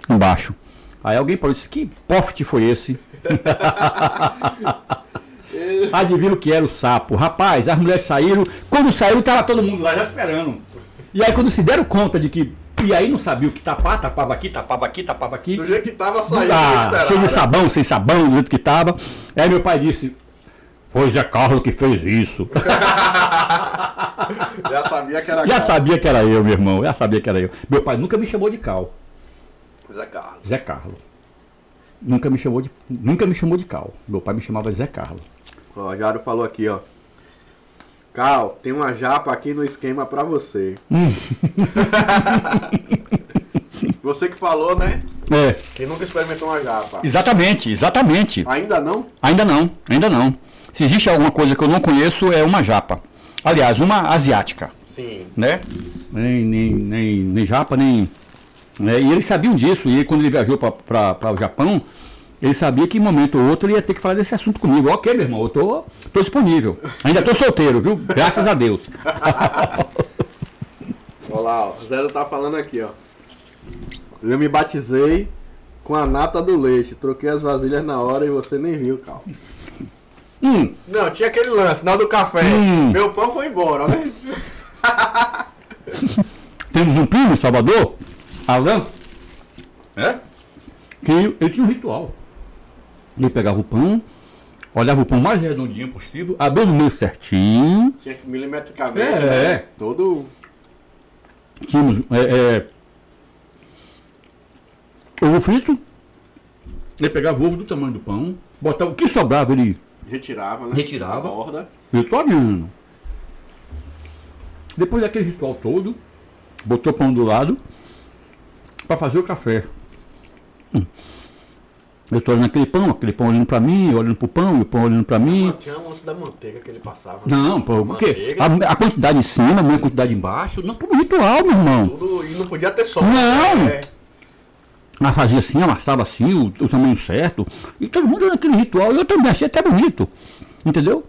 embaixo. Aí alguém parou e disse, que poft foi esse? Adivinha o que era o sapo? Rapaz, as mulheres saíram. Quando saíram, tava todo mundo lá já esperando. E aí quando se deram conta de que. E aí não sabia o que tapar, tapava aqui, tapava aqui, tapava aqui. Do jeito que tava saindo. Ah, cheio de né? sabão, sem sabão, do jeito que tava. Aí meu pai disse, foi Zé Carlos que fez isso. Já sabia que era Já Carlos. sabia que era eu, meu irmão, já sabia que era eu. Meu pai nunca me chamou de Cal, Zé Carlos. Zé Carlos. Nunca me chamou de, nunca me chamou de Cal. Meu pai me chamava Zé Carlos. O Jaro falou aqui, ó. Cal, tem uma japa aqui no esquema pra você. Hum. você que falou, né? É, Quem nunca experimentou uma japa. exatamente, exatamente. Ainda não? Ainda não, ainda não. Se existe alguma coisa que eu não conheço, é uma japa. Aliás, uma asiática. Sim. né? Nem, nem, nem, nem japa, nem. né? E eles sabiam disso, e quando ele viajou para o Japão, ele sabia que em momento ou outro ele ia ter que falar desse assunto comigo. Ok, meu irmão, eu tô, tô disponível. Ainda tô solteiro, viu? Graças a Deus. Olha lá, ó. O Zé tá falando aqui, ó. Eu me batizei com a nata do leite. Troquei as vasilhas na hora e você nem viu, Cal. Hum, Não, tinha aquele lance, na do café. Hum. Meu pão foi embora, né? temos um primo em Salvador, Alan, é? que ele tinha um ritual. Ele pegava o pão, olhava o pão mais redondinho possível, abria no meio certinho, Tinha que milimetricamente, É, né? é. Todo. tínhamos é, é, ovo frito, ele pegava o ovo do tamanho do pão, botava o que sobrava, ele Retirava, né? Retirava. Borda. vitoriano. Depois daquele ritual todo, botou o pão do lado para fazer o café. Hum. Eu tô olhando aquele pão, aquele pão olhando para mim, olhando pro pão, e o pão olhando para mim. Tinha um lance da manteiga que ele passava. né? Não, pô, porque a, a quantidade em cima, a quantidade embaixo, não, tudo ritual, meu irmão. tudo, e não podia ter sol. Não. É. Ela fazia assim, amassava assim, o, o tamanho certo. E todo mundo naquele ritual. Eu também achei até bonito. Entendeu?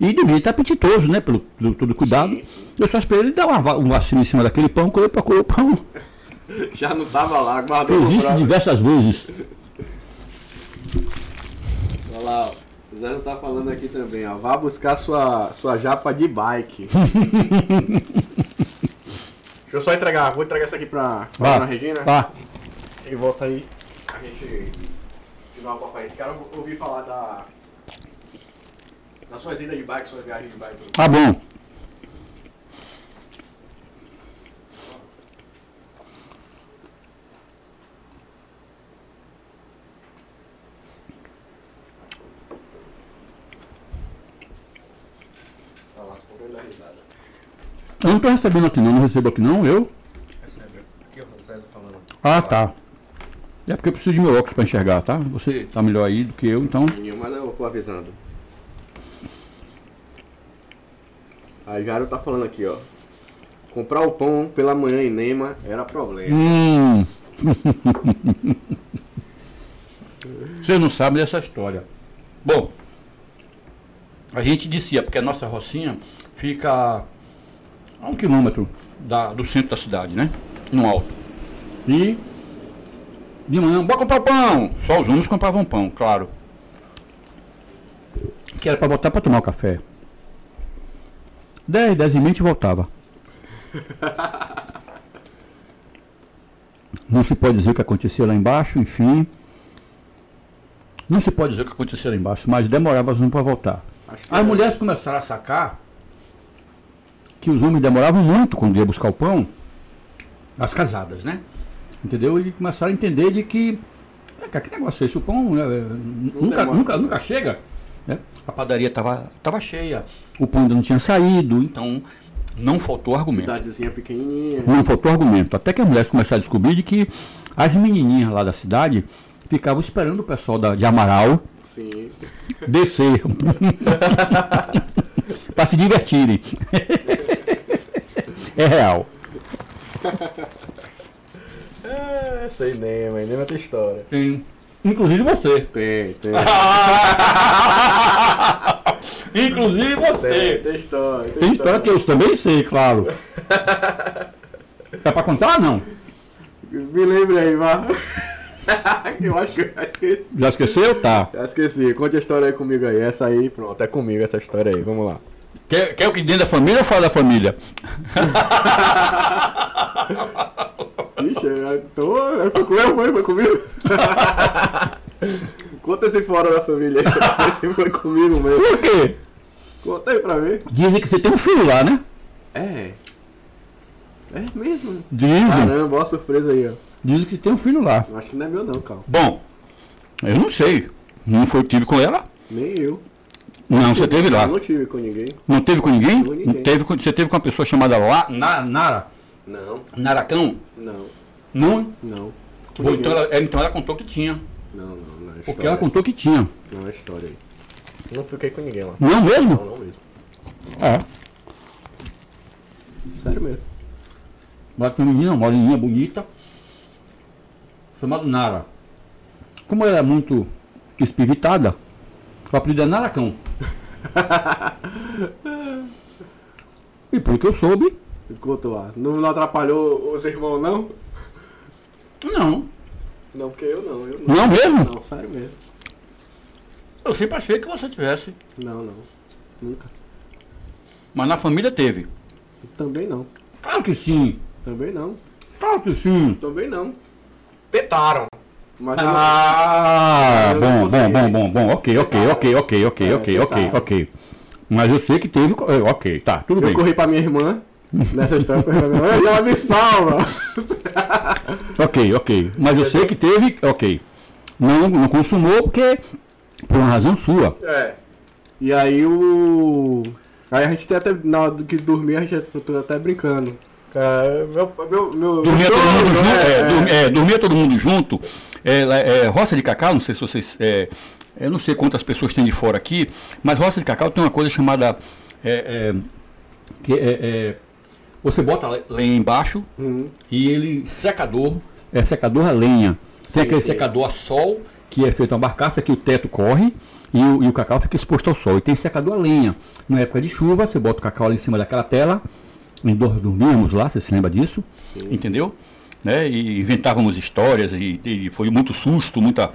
E devia estar apetitoso, né? Pelo, pelo todo cuidado. Sim, Eu só esperei ele dar uma, um vacilo em cima daquele pão, quando ele procurou o pão. Já não tava lá, guardou prato. diversas vezes. Lá, ó. O Zé tá falando aqui também, ó. Vá buscar sua, sua japa de bike. Deixa eu só entregar, vou entregar isso aqui pra, pra Ana Regina. vá. E volta aí. A gente tirar uma papai. Quero ouvir falar da. Das suas idas de bike, suas viagens de bike. Tá bom. Eu não tô recebendo aqui não, não recebo aqui não, eu. Recebe. Aqui, ó, o César falando. Ah, tá. É porque eu preciso de meu óculos para enxergar, tá? Você tá melhor aí do que eu, então. Mas eu vou avisando. A Jaro tá falando aqui, ó. Comprar o pão pela manhã em Nema era problema. Hum, Vocês não sabem dessa história. Bom, a gente dizia, porque a nossa rocinha fica a um quilômetro da, do centro da cidade, né? No alto. E de manhã, bora comprar pão! Só os homens compravam pão, claro. Que era para voltar para tomar o café. 10, 10 e meia voltava. Não se pode dizer o que acontecia lá embaixo, enfim. Não se pode dizer o que acontecia lá embaixo, mas demorava as para voltar. As mulheres começaram a sacar que os homens demoravam muito quando ia buscar o pão, as casadas, né? Entendeu? E começaram a entender de que, é, que negócio é esse? O pão né, nunca, nunca, nunca chega. Né? A padaria estava tava cheia, o pão ainda não tinha saído, então não faltou argumento. Cidadezinha pequenininha. Não faltou argumento. Até que as mulheres começaram a descobrir de que as menininhas lá da cidade ficavam esperando o pessoal da, de Amaral Sim. descer. para se divertirem. é real. É, sei nem, mas nem vai ter história. Tem. Inclusive você. Tem, tem. Inclusive você. Tem, tem história. Tem história que eu também sei, claro. É pra contar não? Me lembre aí, vá. eu acho que eu esqueci. Já esqueceu? Tá. Já esqueci. Conte a história aí comigo aí. Essa aí, pronto. É comigo essa história aí. Vamos lá. Quer, quer o que dentro da família ou fora da família? Ixi, tô. Eu fui comigo, foi, foi comigo. Conta esse fora da família aí. Esse foi comigo mesmo. Por quê? Conta aí pra ver. Dizem que você tem um filho lá, né? É. É mesmo. Dizem. Caramba, boa surpresa aí, ó. Dizem que você tem um filho lá. Acho que não é meu não, Cal. Bom, eu não sei. Não foi tive com ela? Nem eu. Não, você teve lá. Eu não tive com ninguém. Não teve com ninguém? Com ninguém. Teve com- você teve com uma pessoa chamada lá, Na- Nara? Não, Naracão? não, Não? não. Com então, ela, é, então ela contou que tinha. Não, não, não é Porque ela contou que tinha. Não é história aí. Não fiquei com ninguém lá. Não mesmo? Não, não mesmo. É. Sério mesmo. Tem uma menina, uma moreninha bonita, chamada Nara. Como ela é muito espivitada, o apelido é Naracão. e pelo que eu soube, Conta lá. Não, não atrapalhou os irmãos, não? não. Não, porque eu não. Eu não. Não mesmo? Não, sério mesmo. Eu sempre achei que você tivesse. Não, não. Nunca. Mas na família teve. Também não. Claro que sim. Também não. Claro que sim. Também não. Tentaram. Mas eu não- Ah, Eu bom, bom, bom, bom, bom. Ok, ok, ok, ok, ok, É, ok, ok, tentaram. ok. Mas eu sei que teve. eh, Ok, tá, tudo Eu bem. corri pra minha irmã. Nessa história, eu irmã. Ela me salva. Ok, ok. Mas eu sei que teve. Ok. Não, não consumou porque. Por uma razão sua. É. E aí o. Aí a gente tem até. Na hora do que dormir, a gente tá até brincando. É, meu, meu, meu, Dormia meu todo mundo junto. né? É, é, dormia todo mundo junto. É, é, roça de cacau, não sei se vocês. é, eu não sei quantas pessoas tem de fora aqui, mas roça de cacau tem uma coisa chamada. é, é, que é, você bota le- lenha embaixo Uhum. e ele secador. É secador a lenha. Tem Sim, aquele sim. secador a sol, que é feito uma barcaça que o teto corre e o, e o cacau fica exposto ao sol. E tem secador a lenha. Na época de chuva, você bota o cacau ali em cima daquela tela. Nós dor- dormíamos lá, você se lembra disso? Sim. Entendeu? Né? E inventávamos histórias e, e foi muito susto, muita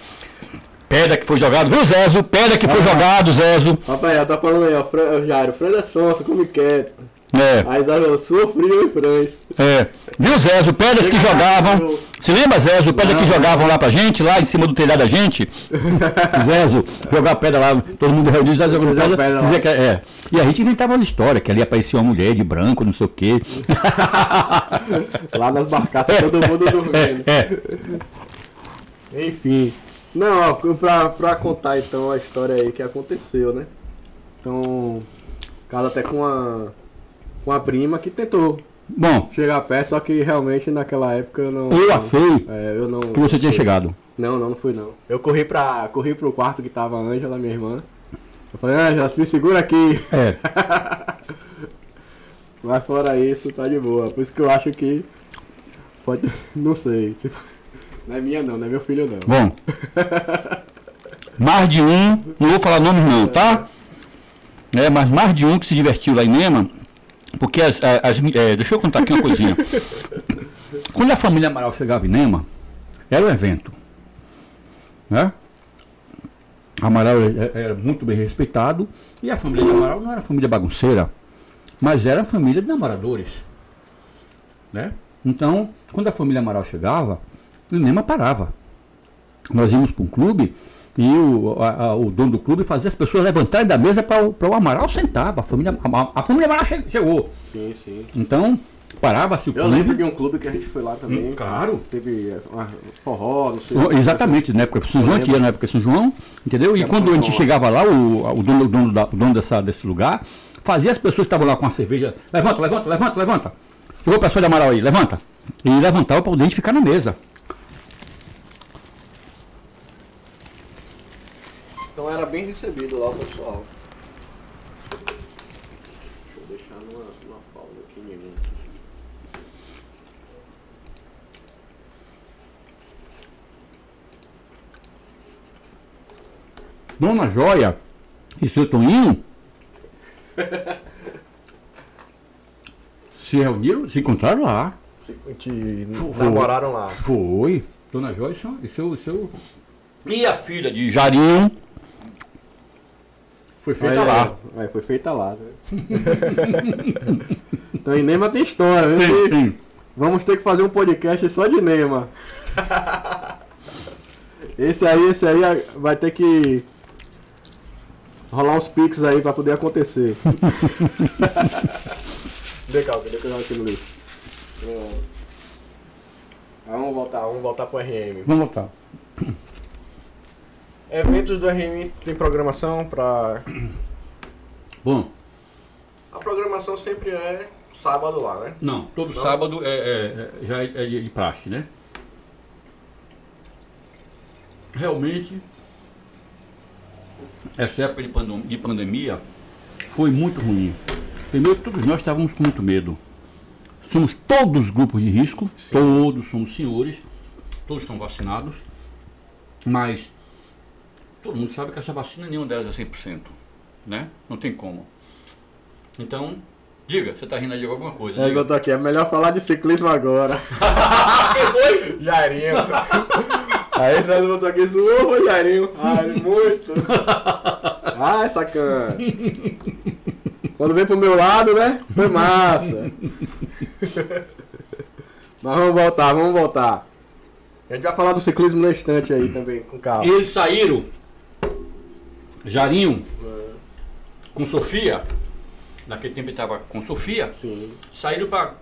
pedra que foi jogada. Viu, Zezo? Pedra que foi Ah. jogado, Zezo. Rapaz, tá falando aí, ó. Fran, Jairo, Fran é sonsa, come quieto. É, Aí Zara, sua frio e Frans. é. Viu, Zezo? Pedras que jogavam. Se lembra, Zezo? Pedra que jogavam lá pra gente, lá em cima do telhado da gente? Zezo, jogar pedra lá, todo mundo reunido, Zezo jogando pedra. pedra dizia que, é. E a gente inventava uma história, que ali aparecia uma mulher de branco, não sei o quê. Lá nas barcaças, todo mundo dormindo. É, Enfim. Não, ó, pra, pra contar então a história aí que aconteceu, né? Então, casa até com uma, com a prima que tentou Bom, chegar perto, só que realmente naquela época eu não. eu achei É, eu não. que você tinha chegado. Não, não, não fui não. Eu corri pra. corri pro quarto que tava a Ângela, minha irmã. Eu falei, Ângela, me segura aqui. É. Mas fora isso, tá de boa. Por isso que eu acho que. Pode. Não sei. Se- Não é minha não, não é meu filho não. Bom. mais de um, não vou falar nomes não, tá? É, mas mais de um que se divertiu lá em Nema, porque as, as, é, deixa eu contar aqui uma coisinha. Quando a família Amaral chegava em Nema, era um evento. Né? Amaral era muito bem respeitado e a família de Amaral não era família bagunceira, mas era família de namoradores. Né? Então, quando a família Amaral chegava, o Nema parava. Nós íamos para um clube e o, a, a, o dono do clube fazia as pessoas levantarem da mesa para o Amaral sentar. A família, a, a família Amaral chegou. Sim, sim. Então, parava-se o clube. Eu lembro de um clube que a gente foi lá também. Hum, claro. Teve uma forró, não sei. Oh, exatamente, na época de São João, tinha na época de São João, entendeu? E quando a gente chegava lá, o, o dono, o dono, da, o dono dessa, desse lugar fazia as pessoas que estavam lá com a cerveja, levanta, levanta, levanta, levanta. Chegou o pessoal de Amaral aí, levanta. E levantava para o ficar na mesa. Então era bem recebido lá o pessoal. Deixa eu deixar numa, numa pausa aqui mesmo. Dona Joia e seu Toninho se reuniram, se encontraram lá. Se, te namoraram lá. Foi. Dona Joia e seu, seu. E a filha de Jarinho foi feita aí, lá. É, foi feita lá. Né? então em Nema tem história, né? Tem, tem. Vamos ter que fazer um podcast só de Nema. Esse aí, esse aí vai ter que rolar uns piques aí pra poder acontecer. Cadê eu aqui no lixo? Vamos voltar, vamos voltar pro RM. Vamos voltar. Eventos do RM tem programação para. Bom. A programação sempre é sábado lá, né? Não, todo Não? sábado é, é, é já é, é de praxe, né? Realmente, essa época de pandemia foi muito ruim. Primeiro, todos nós estávamos com muito medo. Somos todos grupos de risco, Sim. todos somos senhores, todos estão vacinados, mas Todo mundo sabe que essa vacina nenhuma delas é 100%, né? Não tem como. Então, diga, você está rindo de alguma coisa. É, eu tô aqui, é melhor falar de ciclismo agora. Foi? Jairinho. Aí você botou aqui, zoou, Jairinho. Ai, muito. Ai, sacana. Quando vem pro meu lado, né? Foi massa. Mas vamos voltar, vamos voltar. A gente vai falar do ciclismo na estante aí também, com calma. E eles saíram Jarinho, é. com Sofia, naquele tempo ele estava com Sofia, Sim. saíram para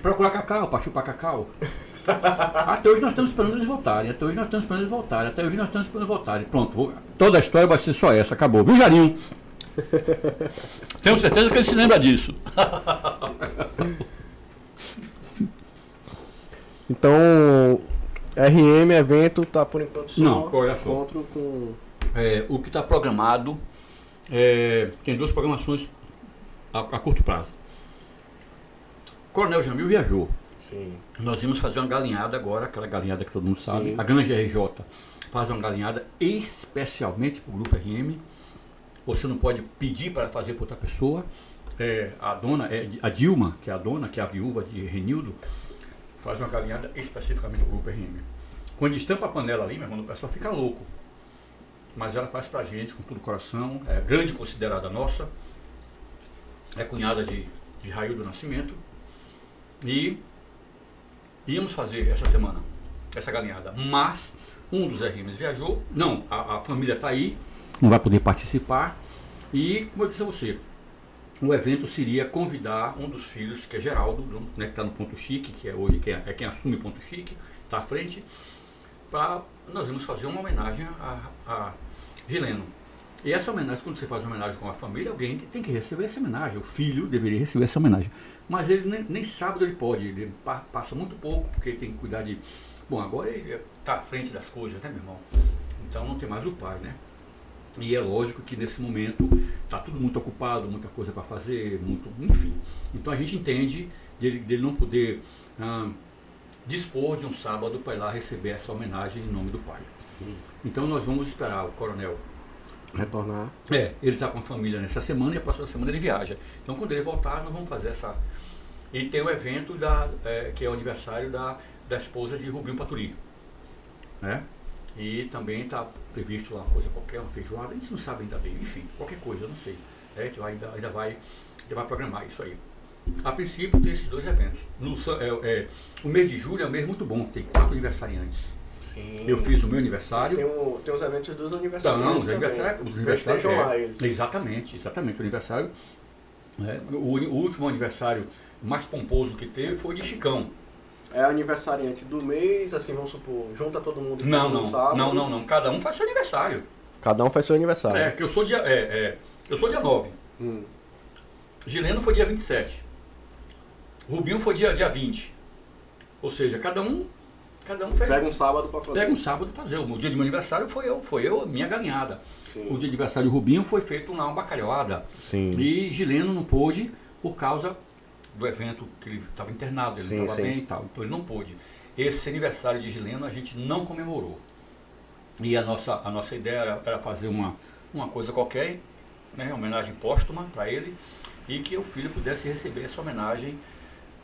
procurar cacau, para chupar cacau. Até hoje nós estamos esperando eles voltarem. Até hoje nós estamos esperando eles voltarem. Até hoje nós estamos esperando eles voltarem. Pronto, vou... toda a história vai ser só essa. Acabou. Viu, Jarinho? Tenho certeza que ele se lembra disso. então, RM evento tá por enquanto só Não, encontro com é, o que está programado é, tem duas programações a, a, curto prazo. Coronel Jamil viajou. Sim. Nós vimos fazer uma galinhada agora, aquela galinhada que todo mundo sabe. Sim. A Granja RJ faz uma galinhada especialmente para o Grupo RM. Você não pode pedir para fazer para outra pessoa. É, a dona, é, a Dilma, que é a dona, que é a viúva de Renildo, faz uma galinhada especificamente para o Grupo RM. Quando estampa a panela ali, meu irmão, o pessoal fica louco mas ela faz pra gente com todo o coração, é grande considerada nossa, é cunhada de, de Raio do Nascimento, e íamos fazer essa semana essa galinhada, mas um dos RMs viajou, não, a, a família está aí, não vai poder participar, e como eu disse a você, o evento seria convidar um dos filhos, que é Geraldo, né, que está no Ponto Chique, que é hoje quem, é quem assume Ponto Chique, está à frente, para nós vamos fazer uma homenagem a, a Gileno. E essa homenagem, quando você faz uma homenagem com a família, alguém tem que receber essa homenagem. O filho deveria receber essa homenagem. Mas ele nem, nem sábado ele pode, ele passa muito pouco, porque ele tem que cuidar de. Bom, agora ele está à frente das coisas, né, meu irmão? Então não tem mais o pai, né? E é lógico que nesse momento está tudo muito ocupado, muita coisa para fazer, muito, enfim. Então a gente entende dele, dele não poder ah, dispor de um sábado para ir lá receber essa homenagem em nome do pai. Sim. Então nós vamos esperar o coronel retornar. É, ele está com a família nessa semana e a próxima semana ele viaja. Então quando ele voltar, nós vamos fazer essa. E tem o evento da, é, que é o aniversário da, da esposa de Rubinho Paturi. Né? E também está previsto lá uma coisa qualquer, uma feijoada, a gente não sabe ainda bem, enfim, qualquer coisa, não sei. É, a gente vai, ainda, ainda, vai, ainda vai programar isso aí. A princípio tem esses dois eventos. No, é, é, o mês de julho é um mês muito bom, tem quatro aniversariantes. Sim. Eu fiz o meu aniversário. Tem, um, tem os eventos dos aniversários. Não, os aniversários. Os aniversários é, exatamente, exatamente. O aniversário. É, o, o, último aniversário mais pomposo que teve foi o de Chicão. É aniversariante do mês, assim, vamos supor, junta todo mundo. Não, não, sábado. não, não, não. Cada um faz seu aniversário. Cada um faz seu aniversário. É, que eu sou dia. É, é, eu sou dia 9. Hum. Gileno foi dia 27. Rubinho foi dia, dia 20. Ou seja, cada um Cada um fez. Pega um sábado para fazer. Pega um sábado para fazer. O dia de meu aniversário foi eu, foi eu, minha galinhada. Sim. O dia de aniversário do Rubinho foi feito lá uma bacalhoada. Sim. E Gileno não pôde por causa do evento que ele estava internado, ele estava bem e tal. Então ele não pôde. Esse aniversário de Gileno a gente não comemorou. E a nossa, a nossa ideia era, era fazer uma, uma coisa qualquer, né, homenagem póstuma para ele, e que o filho pudesse receber essa homenagem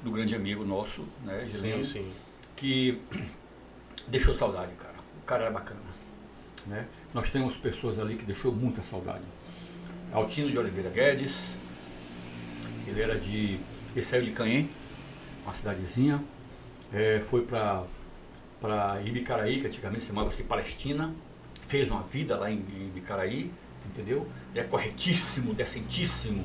do grande amigo nosso, né, Gileno. Sim, sim que deixou saudade, cara. O cara era bacana. Né? Nós temos pessoas ali que deixou muita saudade. Altino de Oliveira Guedes, ele era de. Ele saiu de Canhém, uma cidadezinha, é, foi para para Ibicaraí, que antigamente chamava-se Palestina, fez uma vida lá em, em Ibicaraí, entendeu? É corretíssimo, decentíssimo,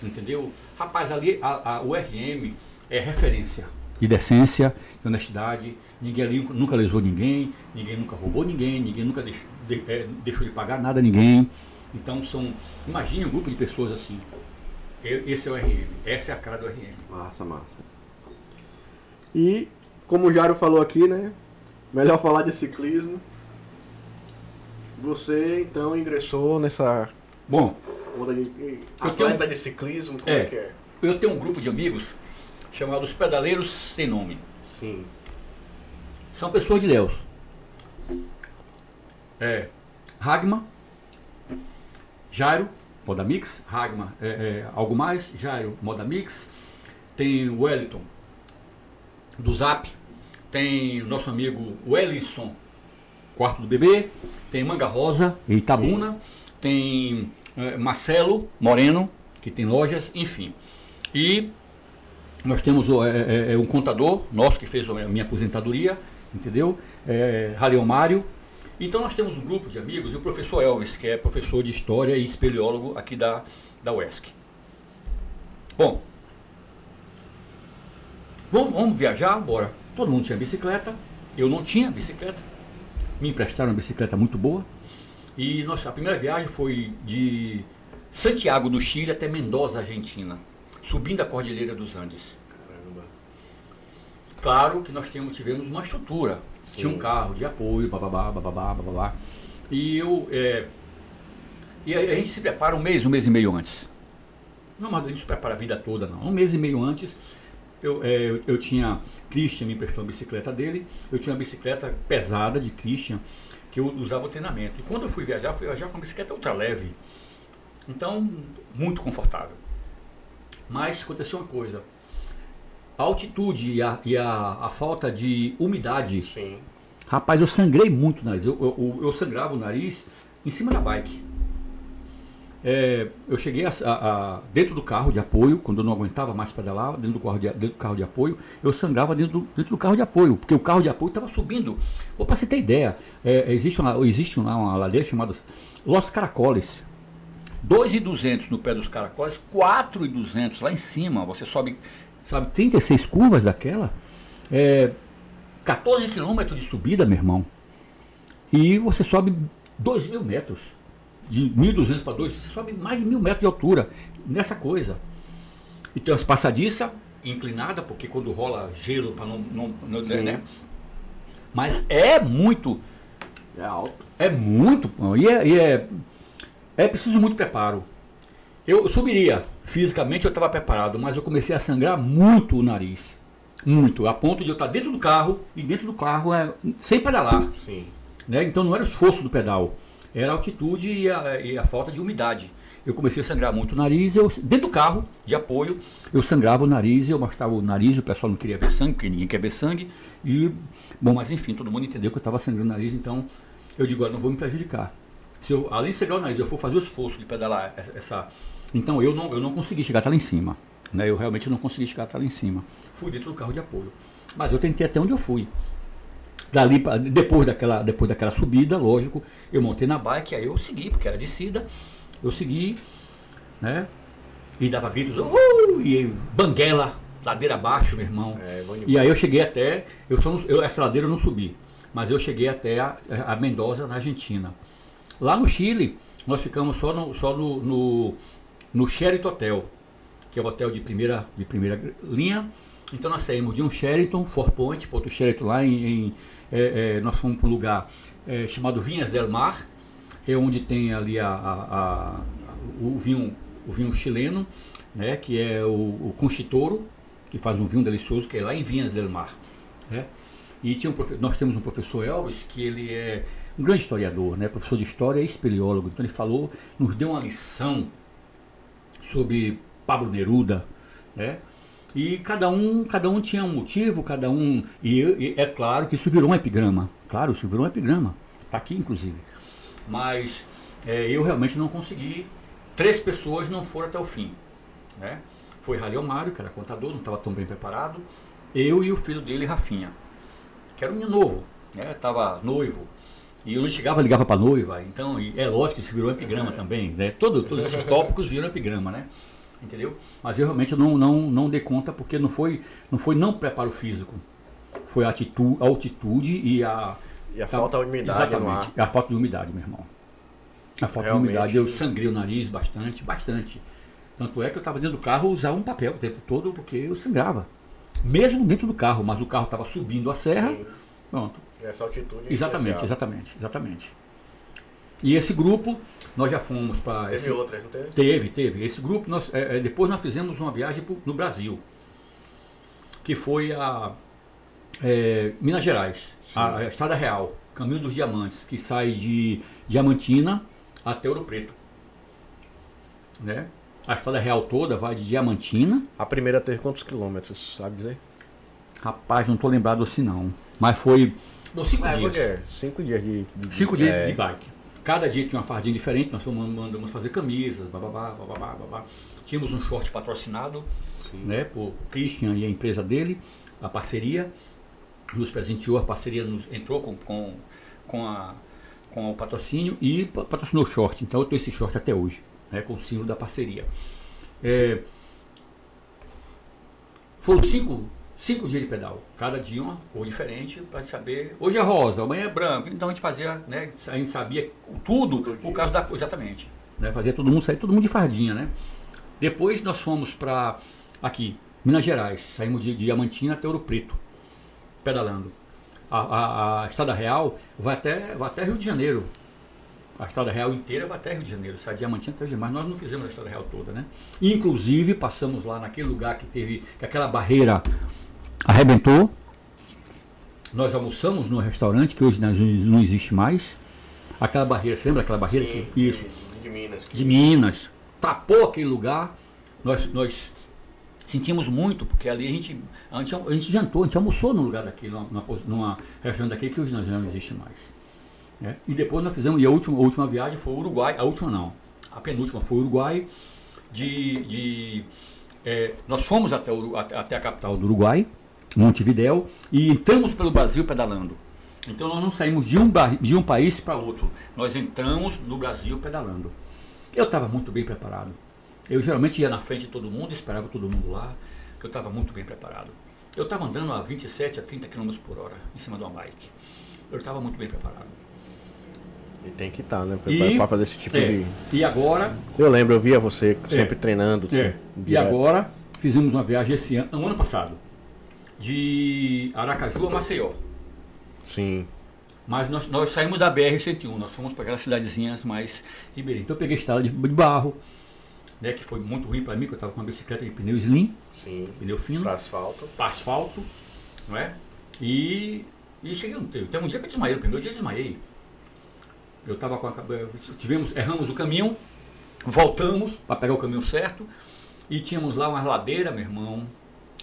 entendeu? Rapaz, ali a, a, o RM é referência de decência, de honestidade. Ninguém ali nunca lesou ninguém, ninguém nunca roubou ninguém, ninguém nunca deixou de, é, deixou de pagar nada a ninguém. Então são. Imagine um grupo de pessoas assim. Esse é o RM, essa é a cara do RM. Massa, massa. E como o Jaro falou aqui, né? Melhor falar de ciclismo. Você então ingressou nessa. Bom. Onda de, atleta tenho, de ciclismo, como é, é que é? Eu tenho um grupo de amigos chamados Pedaleiros Sem Nome. Sim. São pessoas de Deus. É, Ragma, Jairo, Moda Mix, Ragma, é, é, algo mais, Jairo, Moda Mix, tem o Wellington, do Zap, tem o nosso amigo Wellison, quarto do bebê, tem Manga Rosa, Itabuna, Sim. tem é, Marcelo Moreno, que tem lojas, enfim. E nós temos é, é, é, um contador nosso que fez a minha aposentadoria, entendeu? É, Raleão Mário. Então nós temos um grupo de amigos e o professor Elvis, que é professor de História e espeleólogo aqui da, da UESC. Bom, vamos, vamos viajar? Bora. Todo mundo tinha bicicleta, eu não tinha bicicleta. Me emprestaram uma bicicleta muito boa. E nossa, a primeira viagem foi de Santiago do Chile até Mendoza, Argentina subindo a Cordilheira dos Andes. Claro que nós tivemos uma estrutura. Sim. Tinha um carro de apoio, bababá, bababá, bababá. E eu. É, e a, a, gente se prepara um mês, um mês e meio antes. Não, mas a gente se prepara a vida toda, não. Um mês e meio antes, eu, é, eu, eu tinha. Christian me emprestou a bicicleta dele. Eu tinha uma bicicleta pesada de Christian, que eu usava o treinamento. E quando eu fui viajar, fui viajar com uma bicicleta ultra leve. Então, muito confortável. Mas aconteceu uma coisa. A altitude e a, e a, a falta de umidade. Sim. Rapaz, eu sangrei muito o nariz. Eu, eu, eu sangrava o nariz em cima da bike. É, eu cheguei a, a, a, dentro do carro de apoio, quando eu não aguentava mais pedalar, dentro do carro de, dentro do carro de apoio, eu sangrava dentro do, dentro do carro de apoio, porque o carro de apoio estava subindo. Para você ter ideia, é, existe, uma, existe uma, uma ladeira chamada Los Caracoles. 2,200 no pé dos caracóis, 4,200 lá em cima. Você sobe, sabe, 36 curvas daquela. É, 14 quilômetros de subida, meu irmão. E você sobe 2 mil metros. De 1.200 para 2, você sobe mais de mil metros de altura nessa coisa. E tem as passadiças inclinada, porque quando rola gelo para não, não, não né? Mas é muito. É alto. É muito. E é, e é é preciso muito preparo. Eu subiria, fisicamente eu estava preparado, mas eu comecei a sangrar muito o nariz. Muito. A ponto de eu estar dentro do carro e dentro do carro é, sem pedalar. Sim. Né? Então não era o esforço do pedal, era a altitude e a, e a falta de umidade. Eu comecei a sangrar muito o nariz, eu, dentro do carro de apoio, eu sangrava o nariz, eu mostrava o nariz, o pessoal não queria ver sangue, porque ninguém quer ver sangue. E, bom, mas enfim, todo mundo entendeu que eu estava sangrando o nariz, então eu digo, agora não vou me prejudicar. Se eu, além de sangrar o nariz, eu for fazer o esforço de pedalar essa. Então eu não, eu não consegui chegar até lá em cima. Né? Eu realmente não consegui chegar até lá em cima. Fui dentro do carro de apoio. Mas eu tentei até onde eu fui. Dali, depois, daquela, depois daquela subida, lógico, eu montei na bike, aí eu segui, porque era descida, eu segui, né? E dava gritos, uhul! E banguela, ladeira abaixo, meu irmão. É, e aí eu cheguei até, eu, só, eu essa ladeira eu não subi, mas eu cheguei até a, a Mendoza, na Argentina. Lá no Chile, nós ficamos só no, só no, no, no Sheraton Hotel, que é o hotel de primeira, de primeira linha. Então nós saímos de um Sheraton, Four Point, outro Sheraton lá em, em é, é, nós fomos para um lugar é, chamado Vinhas del Mar, é onde tem ali a, a, a, o, vinho, o vinho chileno, né, que é o, o Conchitoro, que faz um vinho delicioso, que é lá em Vinhas del Mar. Né? E tinha um, nós temos um professor Elvis, que ele é um grande historiador, né, professor de história e espeleólogo. Então ele falou, nos deu uma lição sobre Pablo Neruda, né? E cada um, cada um tinha um motivo, cada um. E, e, é claro que isso virou um epigrama. Claro, isso virou um epigrama. Está aqui, inclusive. Mas é, eu realmente não consegui. Três pessoas não foram até o fim. Né? Foi Ralho Mário, que era contador, não estava tão bem preparado. Eu e o filho dele, Rafinha, que era um menino novo, né? noivo. E eu não chegava, ligava para noiva. Então, é lógico que isso virou epigrama também. Né? Todo, todos esses tópicos viram epigrama, né? entendeu? Mas eu realmente não, não, não dei conta porque não foi, não foi não preparo físico, foi a, atitude, a altitude e a... E a, falta de umidade Exatamente, a falta de umidade, meu irmão. A falta realmente. de umidade, eu sangrei o nariz bastante, bastante. Tanto é que eu estava dentro do carro usava um papel o tempo todo porque eu sangrava. Mesmo dentro do carro, mas o carro estava subindo a serra. Sim. Pronto. Essa altitude. Exatamente, exatamente, exatamente. E esse grupo, nós já fomos para. Teve esse, outras, não teve? Teve, teve. Esse grupo, nós, é, é depois nós fizemos uma viagem pro, no Brasil, que foi a é, Minas Gerais, a, a, Estrada Real, Caminho dos Diamantes, que sai de Diamantina até Ouro Preto. Né? A Estrada Real toda vai de Diamantina. A primeira teve quantos quilômetros, sabe dizer? Rapaz, não estou lembrado assim não. Mas foi. cinco é, dias. Cinco dias de, de Cinco dias é... de bike. Cada dia tinha uma fardinha diferente, nós mandamos fazer camisas, bababá, bababá, babá. Tínhamos um short patrocinado né, por Christian e a empresa dele, a parceria, nos presenteou, a parceria nos, entrou com, com, com, a, com o patrocínio e patrocinou o short. Então eu tenho esse short até hoje, né, com o símbolo da parceria. É, foram cinco cinco dias de pedal, cada dia uma cor diferente para saber. Hoje é rosa, amanhã é branco, então a gente fazia, né? A gente sabia tudo por causa da cor, exatamente. Né, fazia todo mundo sair, todo mundo de fardinha, né? Depois nós fomos para aqui, Minas Gerais, saímos de, de Diamantina até Ouro Preto, pedalando. A, a, a Estrada Real vai até, vai até Rio de Janeiro, a Estrada Real inteira vai até Rio de Janeiro, sai Diamantina até Rio mas nós não fizemos a Estrada Real toda, né? Inclusive passamos lá naquele lugar que teve que aquela barreira arrebentou. Nós almoçamos num restaurante que hoje não existe mais. Aquela barreira, você lembra daquela barreira? Sim, que, isso. De Minas. De Minas. Tapou aquele lugar. Nós, nós sentimos muito, porque ali a gente, a gente, a gente jantou, a gente almoçou num lugar daquele, numa, numa restaurante daquele que hoje não existe mais. É? E depois nós fizemos, e a última, a última viagem foi o Uruguai, a última não, a penúltima foi o Uruguai, de, de é, nós fomos até, o, até a capital do Uruguai, Montevidéu, e entramos pelo Brasil pedalando. Então nós não saímos de um, de um país para outro, nós entramos no Brasil pedalando. Eu estava muito bem preparado. Eu geralmente ia na frente de todo mundo, esperava todo mundo lá, que eu estava muito bem preparado. Eu estava andando a 27 a 30 km por hora em cima de uma bike. Eu estava muito bem preparado. E tem que estar, tá, né? Para fazer esse tipo é, de. E agora. Eu lembro, eu via você sempre é, treinando. É. E agora fizemos uma viagem esse ano, ano passado de Aracaju a Maceió. Sim. Mas nós, nós saímos da BR-101, nós fomos para aquelas cidadezinhas mais ribeirinhas. Então eu peguei estrada de, de barro, né, que foi muito ruim para mim, que eu estava com uma bicicleta de pneu slim, Sim. pneu fino, Para asfalto. para asfalto, não é? E, e cheguei um tempo, tem um dia que eu desmaiei, o primeiro dia eu desmaiei. Eu estava com a tivemos, erramos o caminho, voltamos para pegar o caminho certo e tínhamos lá uma ladeira, meu irmão,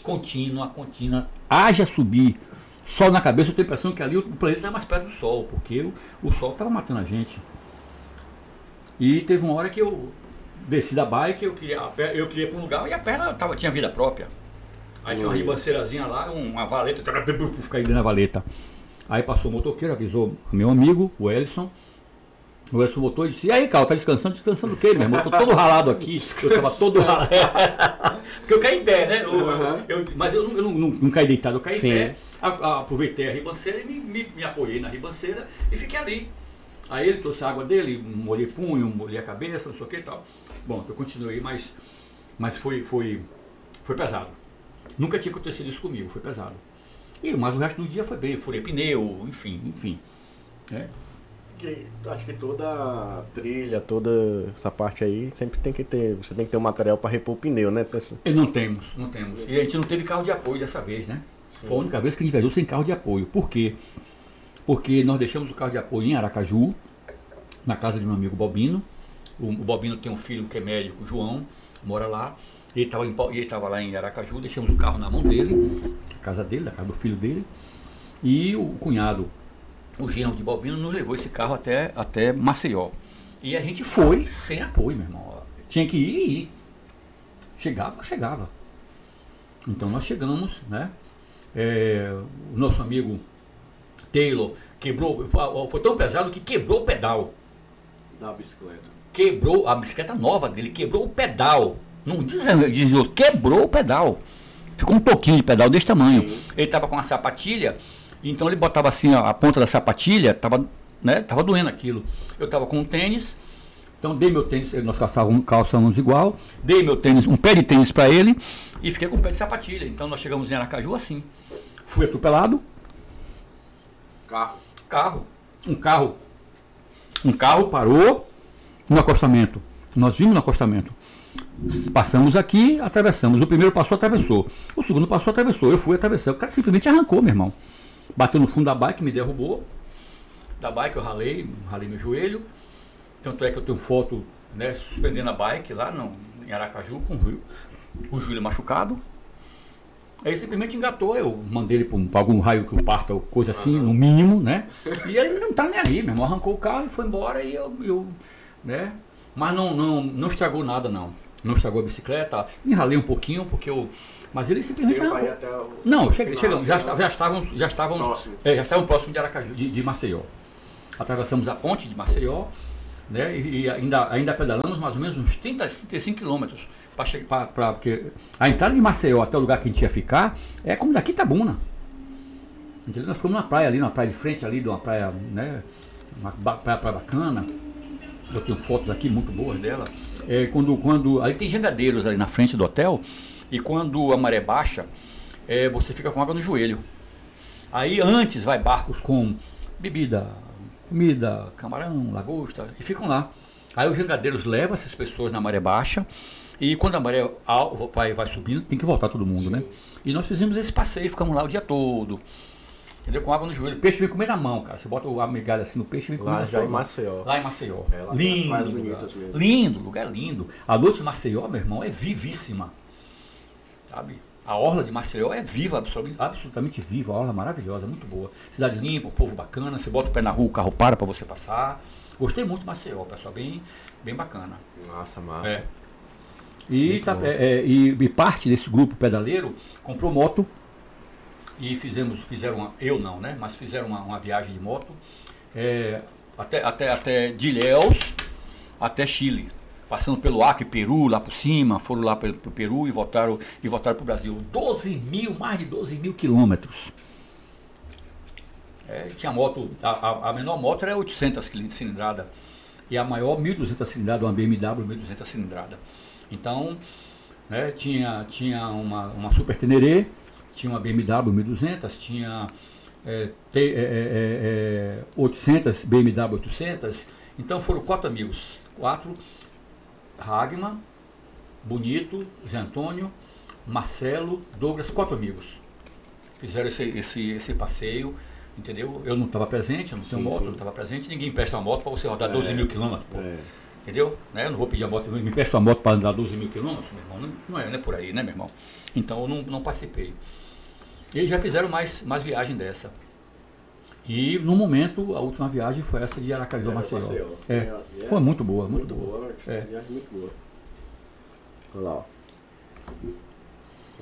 contínua, contínua, haja subir, sol na cabeça, eu tenho a impressão que ali o planeta está mais perto do sol, porque o, o sol estava matando a gente. E teve uma hora que eu desci da bike, eu queria, eu queria ir para um lugar e a perna tava, tinha vida própria. Aí tinha uma ribanceirazinha lá, uma valeta, ficar aí na valeta. Aí passou o motoqueiro, avisou meu amigo, o Ellison. O Ellison voltou e disse, e aí, Carl, tá descansando? Descansando o quê, meu irmão? Eu tô todo ralado aqui. Eu tava todo ralado. Porque eu caí em pé, né? Eu- Aham. eu- mas eu, não, eu não, não- não caí deitado, eu caí Sim. em pé. A- a- aproveitei a ribanceira e me, me, me apoiei na ribanceira e fiquei ali. Aí ele trouxe a água dele, molhei punho, molhei a cabeça, não sei o que e tal. Bom, eu continuei, mas, mas foi, foi, foi pesado. Nunca tinha acontecido isso comigo, foi pesado. E, mas o resto do dia foi bem, furei pneu, enfim, enfim. É. Que, acho que toda trilha, toda essa parte aí, sempre tem que ter. Você tem que ter um material para repor o pneu, né? E não temos, não temos. E a gente não teve carro de apoio dessa vez, né? Foi a única vez que a gente viajou sem carro de apoio. Por quê? Porque nós deixamos o carro de apoio em Aracaju, na casa de meu amigo Bobino. O, o Bobino tem um filho que é médico, João, mora lá. Ele estava lá em Aracaju, deixamos o carro na mão dele, na casa dele, na casa do filho dele. E o cunhado, o genro de Bobino, nos levou esse carro até, até Maceió. E a gente foi sem apoio, meu irmão. Tinha que ir e ir. Chegava, chegava. Então nós chegamos, né? É, o nosso amigo Taylor quebrou, foi- tão pesado que quebrou o pedal. Da bicicleta. Quebrou a bicicleta nova dele, quebrou o pedal. Não diz desviou, quebrou o pedal. Ficou um toquinho de pedal desse tamanho. Sim. Ele estava com uma sapatilha, então ele botava assim ó, a ponta da sapatilha, tava, né, tava doendo aquilo. Eu estava com um tênis, então dei meu tênis, nós calçávamos, calçamos igual, dei meu tênis, um pé de tênis para ele e fiquei com um pé de sapatilha. Então nós chegamos em Aracaju assim. Fui atropelado, Carro. carro, um carro, um carro parou no acostamento. Nós vimos no acostamento. Passamos aqui, atravessamos. O primeiro passou, atravessou. O segundo passou, atravessou. Eu fui atravessar. O cara simplesmente arrancou, meu irmão. Bateu no fundo da bike, me derrubou. Da bike eu ralei, ralei meu joelho. Tanto é que eu tenho foto, né, suspendendo a bike lá no, em Aracaju com o, rio- o joelho machucado. Aí simplesmente engatou, eu mandei ele para algum raio que eu parta, ou coisa assim, no mínimo, né? E ele não tá nem aí, meu irmão. Arrancou o carro e foi embora e eu, eu né? Mas não, não, não estragou nada, não. Não estragou a bicicleta. Me ralei um pouquinho, porque eu. Mas ele simplesmente até o Não, chega- final, chegamos, já, final. já estavam, já estavam, Próximo. é, já estavam próximo de Aracaju, de, de Maceió. Atravessamos a ponte de Maceió, né? E, e ainda, ainda pedalamos mais ou menos uns 30, 35 quilômetros para chegar, pra- pra- porque a entrada de Maceió até o lugar que a gente ia ficar é como daqui Itabuna. Entendeu? Nós ficamos numa praia ali, numa praia de frente ali, de uma praia, né? Uma praia, praia bacana. Eu tenho fotos aqui muito boas dela. É, quando, quando, ali tem jangadeiros ali na frente do hotel. E quando a maré baixa, é, você fica com água no joelho. Aí antes vai barcos com bebida, comida, camarão, lagosta, e ficam lá. Aí os jangadeiros levam essas pessoas na maré baixa. E quando a maré vai, vai subindo, tem que voltar todo mundo, né? E nós fizemos esse passeio, ficamos lá o dia todo. Entendeu? Com água no joelho. O peixe vem comer na mão, cara. Você bota a migalha assim no peixe e vem comer Lá na já sua em mão. Maceió. Lá em Maceió. É, lá lindo, lugar. lindo, lugar lindo. A noite de Maceió, meu irmão, é vivíssima. Sabe? A orla de Maceió é viva, absolutamente, viva, a orla maravilhosa, muito boa. Cidade limpa, um povo bacana, você bota o pé na rua, o carro para para você passar. Gostei muito de Maceió, pessoal, bem, bem bacana. Massa, massa. É. E, tá- é, é, e, e parte desse grupo pedaleiro comprou moto e fizemos, fizeram uma, eu não, né? Mas fizeram uma, uma viagem de moto é, até, até, até de Ilhéus até Chile. Passando pelo Acre, Peru, lá por cima, foram lá para o Peru e voltaram e voltaram para o Brasil. 12 mil, mais de 12 mil quilômetros. É, tinha moto, a, a- menor moto era 800 quilin- cilindrada e a maior 1200 cilindrada, uma BMW 1200 cilindrada. Então, né, tinha, tinha uma, uma Super Teneré, tinha uma BMW 1200, tinha é, T- é, é, 800, BMW 800. Então foram quatro amigos, quatro, Hagman, Bonito, Zé Antônio, Marcelo, Douglas, quatro amigos. Fizeram esse, esse, esse passeio, entendeu? Eu não estava presente, eu não tenho Sim, moto, sim. eu não estava presente, ninguém empresta uma moto para você rodar 12 É. mil quilômetros, pô. É. Entendeu? Né? Eu não vou pedir a moto, me empresta uma moto para andar 12 mil quilômetros, meu irmão. Não, não é, não é por aí, né, meu irmão? Então eu não, não participei. Eles já fizeram mais, mais viagem dessa. E no momento, a última viagem foi essa de Aracaju a Maceió. É, É, foi muito boa, muito, Muito boa. boa? É. Viagem muito boa. Olha lá, ó.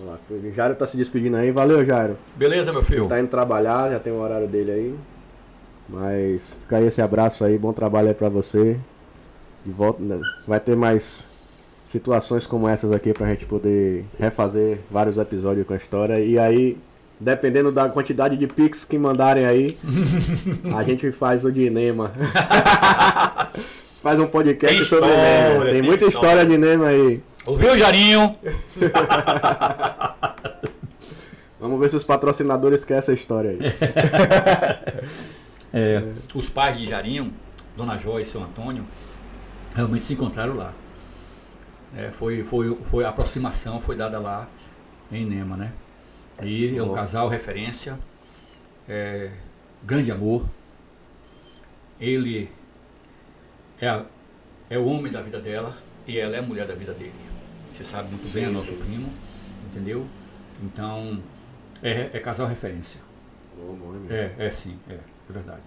Olha lá, o Jairo tá se despedindo aí. Valeu, Jairo. Beleza, meu filho? Tá indo trabalhar, já tem o horário dele aí. Mas fica aí esse abraço aí, bom trabalho aí pra você. De volta, né? vai ter mais situações como essas aqui pra gente poder refazer vários episódios com a história. E aí, dependendo da quantidade de pics que mandarem aí, a gente faz o de Nema. faz um podcast Tem sobre história, Nema. Tem, tem muita história. história de Nema aí. Ouviu, Jarinho? Vamos ver se os patrocinadores querem essa história aí. É, os pais de Jarinho, Dona Joia e seu Antônio, realmente se encontraram lá. É, foi, foi, foi a aproximação foi dada lá em Nema, né? E é um casal referência, é, grande amor. Ele é, a- é o homem da vida dela e ela é a mulher da vida dele. Você sabe muito bem, é Sim, nosso sim. primo, entendeu? Então, é, é casal referência. Bom? É, é sim, é, é verdade.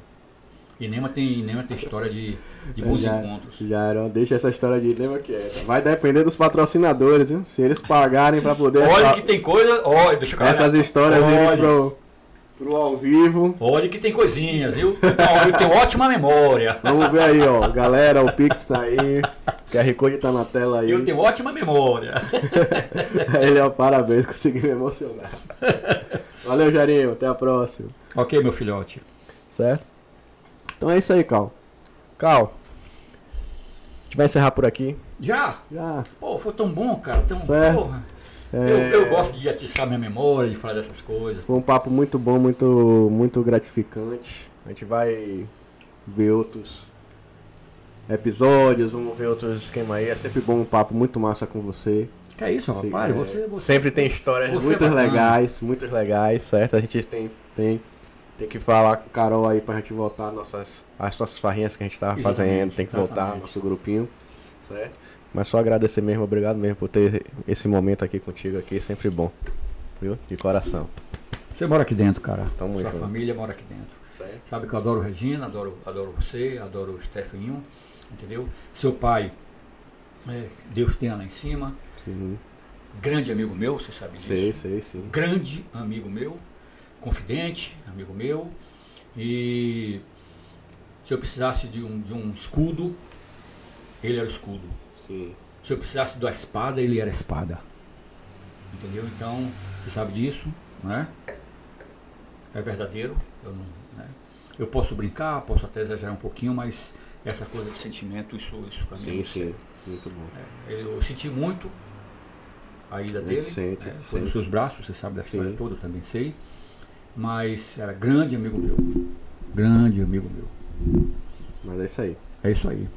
E Nema tem, Nema tem história de, de bons já, encontros. Já era, deixa essa história de lembra quieta. Vai depender dos patrocinadores, viu? Se eles pagarem pra poder Olha que tem coisa. Olha, deixa eu essas histórias irem Olha. pro, pro ao vivo. Olha que tem coisinhas, viu? Então, eu tenho ótima memória. Vamos ver aí, ó. Galera, o Pix tá aí. O QR Code tá na tela aí. Eu tenho ótima memória. Ele, ó, parabéns, consegui me emocionar. Valeu, Jarinho. Até a próxima. ok, meu filhote. Certo? Então é isso aí, Cal. Cal. A gente vai encerrar por aqui. Já? Já. Pô, foi tão bom, cara. Tão, Certo. porra. É, Eu, eu gosto de atiçar minha memória, de falar dessas coisas. Foi um papo muito bom, muito, muito gratificante. A gente vai ver outros episódios, vamos ver outros esquemas aí. É sempre bom um papo muito massa com você. Que é isso, rapaz? é, Você, você. Sempre tem histórias você é muito legais, muito legais, certo? A gente tem, tem, tem que falar com o Carol aí pra gente voltar nossas, as nossas farrinhas que a gente tava Exatamente, fazendo, tem que voltar nosso grupinho, certo? Mas só agradecer mesmo, obrigado mesmo por ter esse momento aqui contigo aqui, sempre bom, viu? De coração. Você mora aqui dentro, cara. Tamo Sua junto. família mora aqui dentro. Certo? Sabe que eu adoro Regina, adoro, adoro você, adoro o Stefaninho, entendeu? Seu pai, é, Deus tenha lá em cima, Sim, grande amigo meu, você sabe disso. sei, sei, sim. Grande amigo meu, confidente, amigo meu. E se eu precisasse de um, de um escudo, ele era o escudo. Sim. Se eu precisasse da espada, ele era a espada. Entendeu? Então, você sabe disso, né? É verdadeiro. Eu, não, né? eu posso brincar, posso até exagerar um pouquinho, mas essa coisa de sentimento, isso, isso pra mim. Sim, não sim. Muito bom. É, eu senti muito a ida dele. sente, né? Foi nos seus braços, você sabe da história Sim. toda, eu também sei. Mas era grande amigo meu. Grande amigo meu. Mas é isso aí. É isso aí.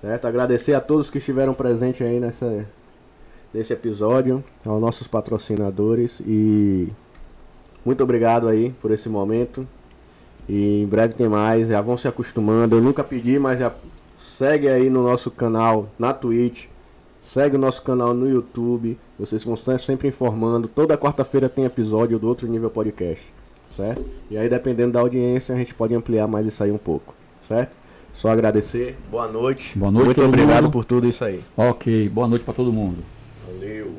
Certo? Agradecer a todos que estiveram presentes aí nessa, nesse episódio, aos nossos patrocinadores e muito obrigado aí por esse momento. E em breve tem mais, já vão se acostumando. Eu nunca pedi, mas já segue aí no nosso canal na Twitch, segue o nosso canal no YouTube. Vocês vão estar sempre informando. Toda quarta-feira tem episódio do Outro Nível Podcast, certo? E aí dependendo da audiência a gente pode ampliar mais isso aí um pouco, certo? Só agradecer. Boa noite. Boa noite, Muito obrigado mundo. por tudo isso aí. Ok, boa noite pra todo mundo. Valeu.